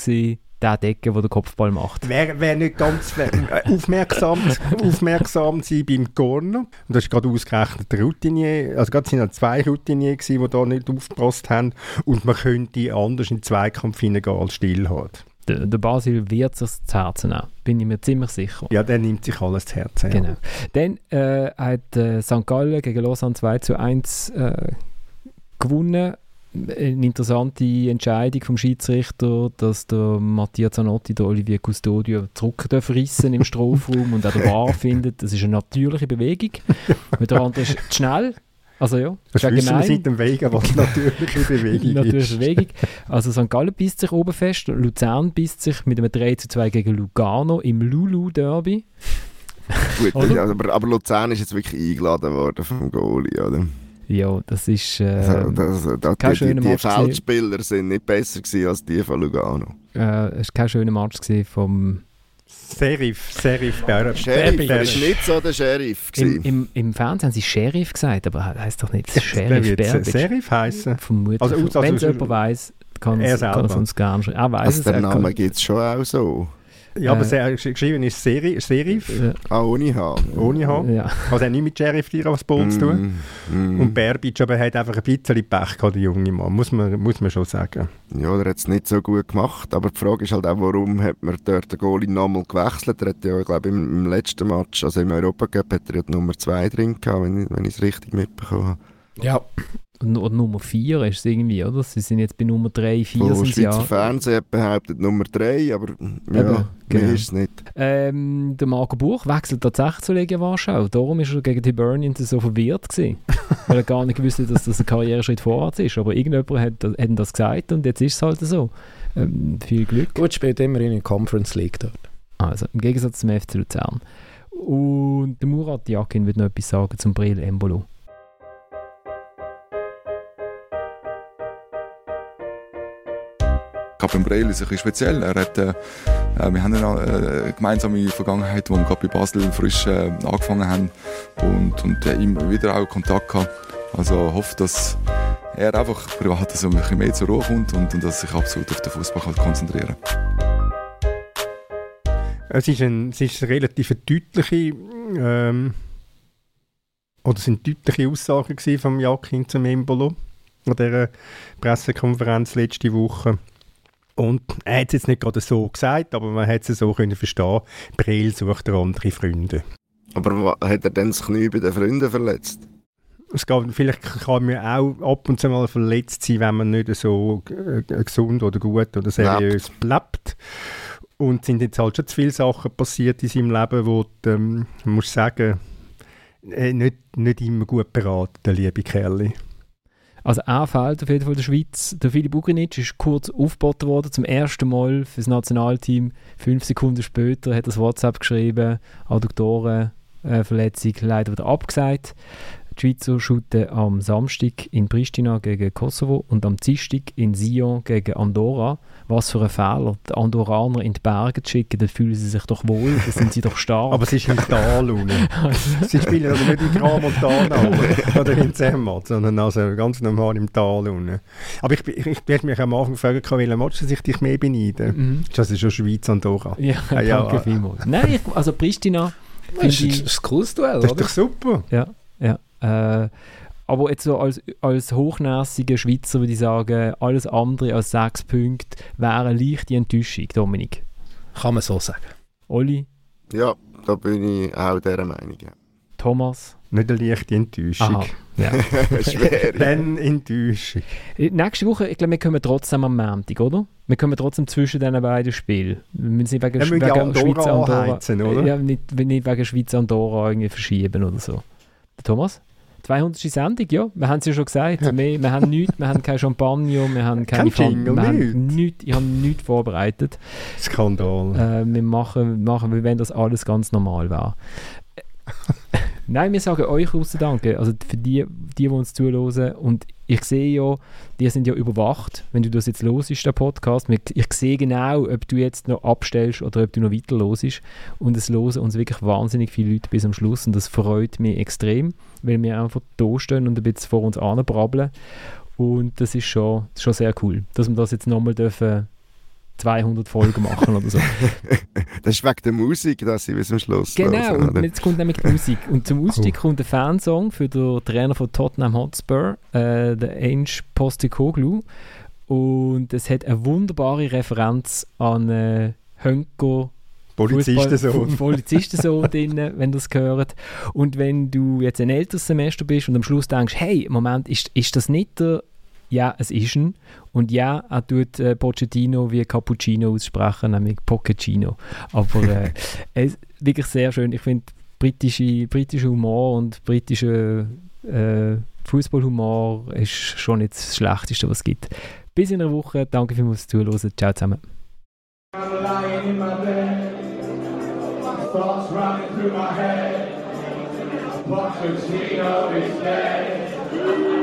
der Decken, der den Kopfball macht. Wer, wer nicht ganz äh, aufmerksam, aufmerksam sein beim Corner, und das ist gerade ausgerechnet der Routinier, also gerade sind zwei Routinier gewesen, die da nicht aufgepasst haben, und man könnte anders in den Zweikampf hineingehen als Stillhart. Der, der Basil wird sich zu Herzen nehmen, bin ich mir ziemlich sicher. Ja, der nimmt sich alles zu Herzen. Genau. Ja. Dann äh, hat äh, St. Gallen gegen Lausanne 2 zu 1 äh, gewonnen eine interessante Entscheidung vom Schiedsrichter, dass der Mattia Zanotti der Olivier Custodio zurück rissen im Strafraum und auch der War findet, das ist eine natürliche Bewegung. Und der andere ist zu schnell. Also ja, das ist wissen wir seit dem Weg, was natürliche Bewegung natürliche Bewegung. Also St. Gallen beißt sich oben fest, Luzern beißt sich mit einem 3 zu 2 gegen Lugano im Lulu-Derby. Gut, aber, aber Luzern ist jetzt wirklich eingeladen worden vom Goalie, oder? Ja, das ist äh, also, das, das, kein die, schöner die, die Feldspieler sind nicht besser gewesen als die von Lugano. Äh, es war kein schöner Match vom... Serif, Serif Ber Sheriff, er ist nicht so der Sheriff Im, im, Im Fernsehen haben sie Sheriff gesagt, aber heißt doch nicht Sheriff Berbic. Serif heißen? Vermutlich. Also, also, Wenn es jemand weiss, kann es uns schreiben. Er weiss also, der Name gibt es schon auch so. Ja, aber äh, geschrieben ist Seri, Serif. Äh, ah, ohne H. Ohne H. Ja. Also nicht mit Sheriff dir was Boot zu tun. Mm, mm. Und Berbic aber hat einfach ein bisschen Pech gehabt, der junge Mann, muss man, muss man schon sagen. Ja, der hat es nicht so gut gemacht, aber die Frage ist halt auch, warum hat man dort den Goalie nochmal gewechselt? Er hat ja, ich glaube, im, im, letzten Match, also im Europacup, hat er ja die Nummer 2 drin gehabt, wenn ich, wenn ich es richtig mitbekommen habe. Ja. Und Nummer 4 ist es irgendwie, oder? Sie sind jetzt bei Nummer 3, 4 oh, sind Schweizer ja. Fernsehen behauptet Nummer 3, aber ja, Eben, genau. ist es nicht. Ähm, der Marco Buch wechselt tatsächlich zu Legia Warschau. Darum war er gegen die Burnians so verwirrt gewesen, weil er gar nicht wusste, dass das ein Karriereschritt vorwärts ist. Aber irgendjemand hat, hat ihm das gesagt und jetzt ist es halt so. Ähm, viel Glück. Gut, spielt immerhin in der Conference League dort. Also, im Gegensatz zum FC Luzern. Und der Murat Jakin wird noch etwas sagen zum Brill Embolo. Capembrel ist ein speziell. Er hat, äh, äh wir haben eine äh, gemeinsame Vergangenheit, wo wir gerade bei Basel frisch äh, angefangen haben und, und äh, ihm wieder auch Kontakt gehabt. Also hoffe, dass er einfach privat so ein bisschen mehr zur Ruhe kommt und, und dass sich absolut auf den Fußball konzentrieren kann. Es ist, ein, es ist eine relativ deutliche ähm, oder sind deutliche Aussagen vom Jakin zum Embolo an dieser Pressekonferenz letzte Woche. Und er hat es jetzt nicht gerade so gesagt, aber man hat es so können verstehen. Brill sucht er andere Freunde. Aber hat er denn das Knie bei den Freunden verletzt? Es geht, vielleicht kann man auch ab und zu mal verletzt sein, wenn man nicht so äh, gesund oder gut oder seriös bleibt. bleibt. Und es sind jetzt halt schon zu viele Sachen passiert in seinem Leben, wo du, ähm, muss sagen, äh, nicht, nicht immer gut beraten, der liebe Kerl. Also er fehlt auf jeden Fall der Schweiz. Der Filip Ugrinic ist kurz aufgeboten worden, zum ersten Mal für das Nationalteam. Fünf Sekunden später hat er das WhatsApp geschrieben, Adduktorenverletzung äh, leider wieder abgesagt. Die Schweizer shooten am Samstag in Pristina gegen Kosovo und am Dienstag in Sion gegen Andorra. Was für ein Fehler, die Andorraner in die Berge zu schicken, dann fühlen sie sich doch wohl, dann sind sie doch stark. aber es ist im Tal Sie spielen also nicht in Gran Montana oder in Zermatt, sondern also ganz normal im Tal unten. Aber ich, ich, ich werde mich am Anfang fragen, welchen Match sich dich mehr beneiden. Mhm. Das ist schon Schweiz-Andorra. Ja, ah, ja, danke ja. vielmals. Nein, ich, also Pristina... Das ist ein cooles Duell, Das ist doch super. Ja, ja. Äh, aber jetzt so als, als hochnäsiger Schweizer würde ich sagen, alles andere als sechs Punkte wäre eine leichte Enttäuschung, Dominik. Kann man so sagen. Olli, Ja, da bin ich auch dieser Meinung. Ja. Thomas. Nicht eine leichte Enttäuschung. Aha, ja. Schwer. Dann Enttäuschung. Äh, Nächste Woche, ich glaube, wir kommen trotzdem am Montag, oder? Wir kommen trotzdem zwischen diesen beiden Spielen. Wir müssen nicht wegen, Wir müssen wegen ja Andorra Schweiz Andorra anheizen, oder? Ja, nicht, nicht wegen Schweiz Andorra irgendwie verschieben oder so. Der Thomas? 200. Sendung, ja. Wir haben es ja schon gesagt. Wir, wir haben nichts, wir haben kein Champagner, wir haben keine Kein Jingle, wir haben nichts. ich habe nichts vorbereitet. Skandal. Äh, wir machen, machen, wir wenn das alles ganz normal wäre. Nein, wir sagen euch aussen Danke. Also für die, die, die uns zuhören. Und ich sehe ja, die sind ja überwacht, wenn du das jetzt los ist, der Podcast. Ich sehe genau, ob du jetzt noch abstellst oder ob du noch weiter los ist. Und es hören uns wirklich wahnsinnig viele Leute bis am Schluss. Und das freut mich extrem, weil wir einfach da stehen und ein bisschen vor uns anbrabbeln. Und das ist schon, schon sehr cool, dass wir das jetzt nochmal dürfen 200 Folgen machen oder so. Das ist wegen der Musik, dass ich bis zum Schluss Genau, und jetzt kommt nämlich die Musik. Und zum Ausstieg kommt der Fansong für den Trainer von Tottenham Hotspur, äh, der Ange Postecoglou. Und es hat eine wunderbare Referenz an äh, Hönko Polizistensohn. Polizistensohn drin, wenn du es gehört. Und wenn du jetzt ein älteres Semester bist und am Schluss denkst, hey, Moment, ist, ist das nicht der... Ja, es ist ein. Und ja, er tut äh, Pochettino wie Cappuccino aussprechen, nämlich Pochettino. Aber äh, es, wirklich sehr schön. Ich finde, britische, britischer Humor und britischer äh, Fußballhumor ist schon nicht das Schlechteste, was es gibt. Bis in einer Woche. Danke fürs Zuhören. Ciao zusammen. I'm lying in my bed, thoughts running through my head. Pochettino is dead.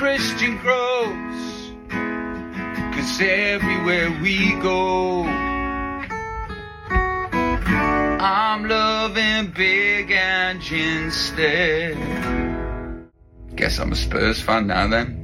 Christian Gross. Cause everywhere we go, I'm loving big and instead. Guess I'm a Spurs fan now then.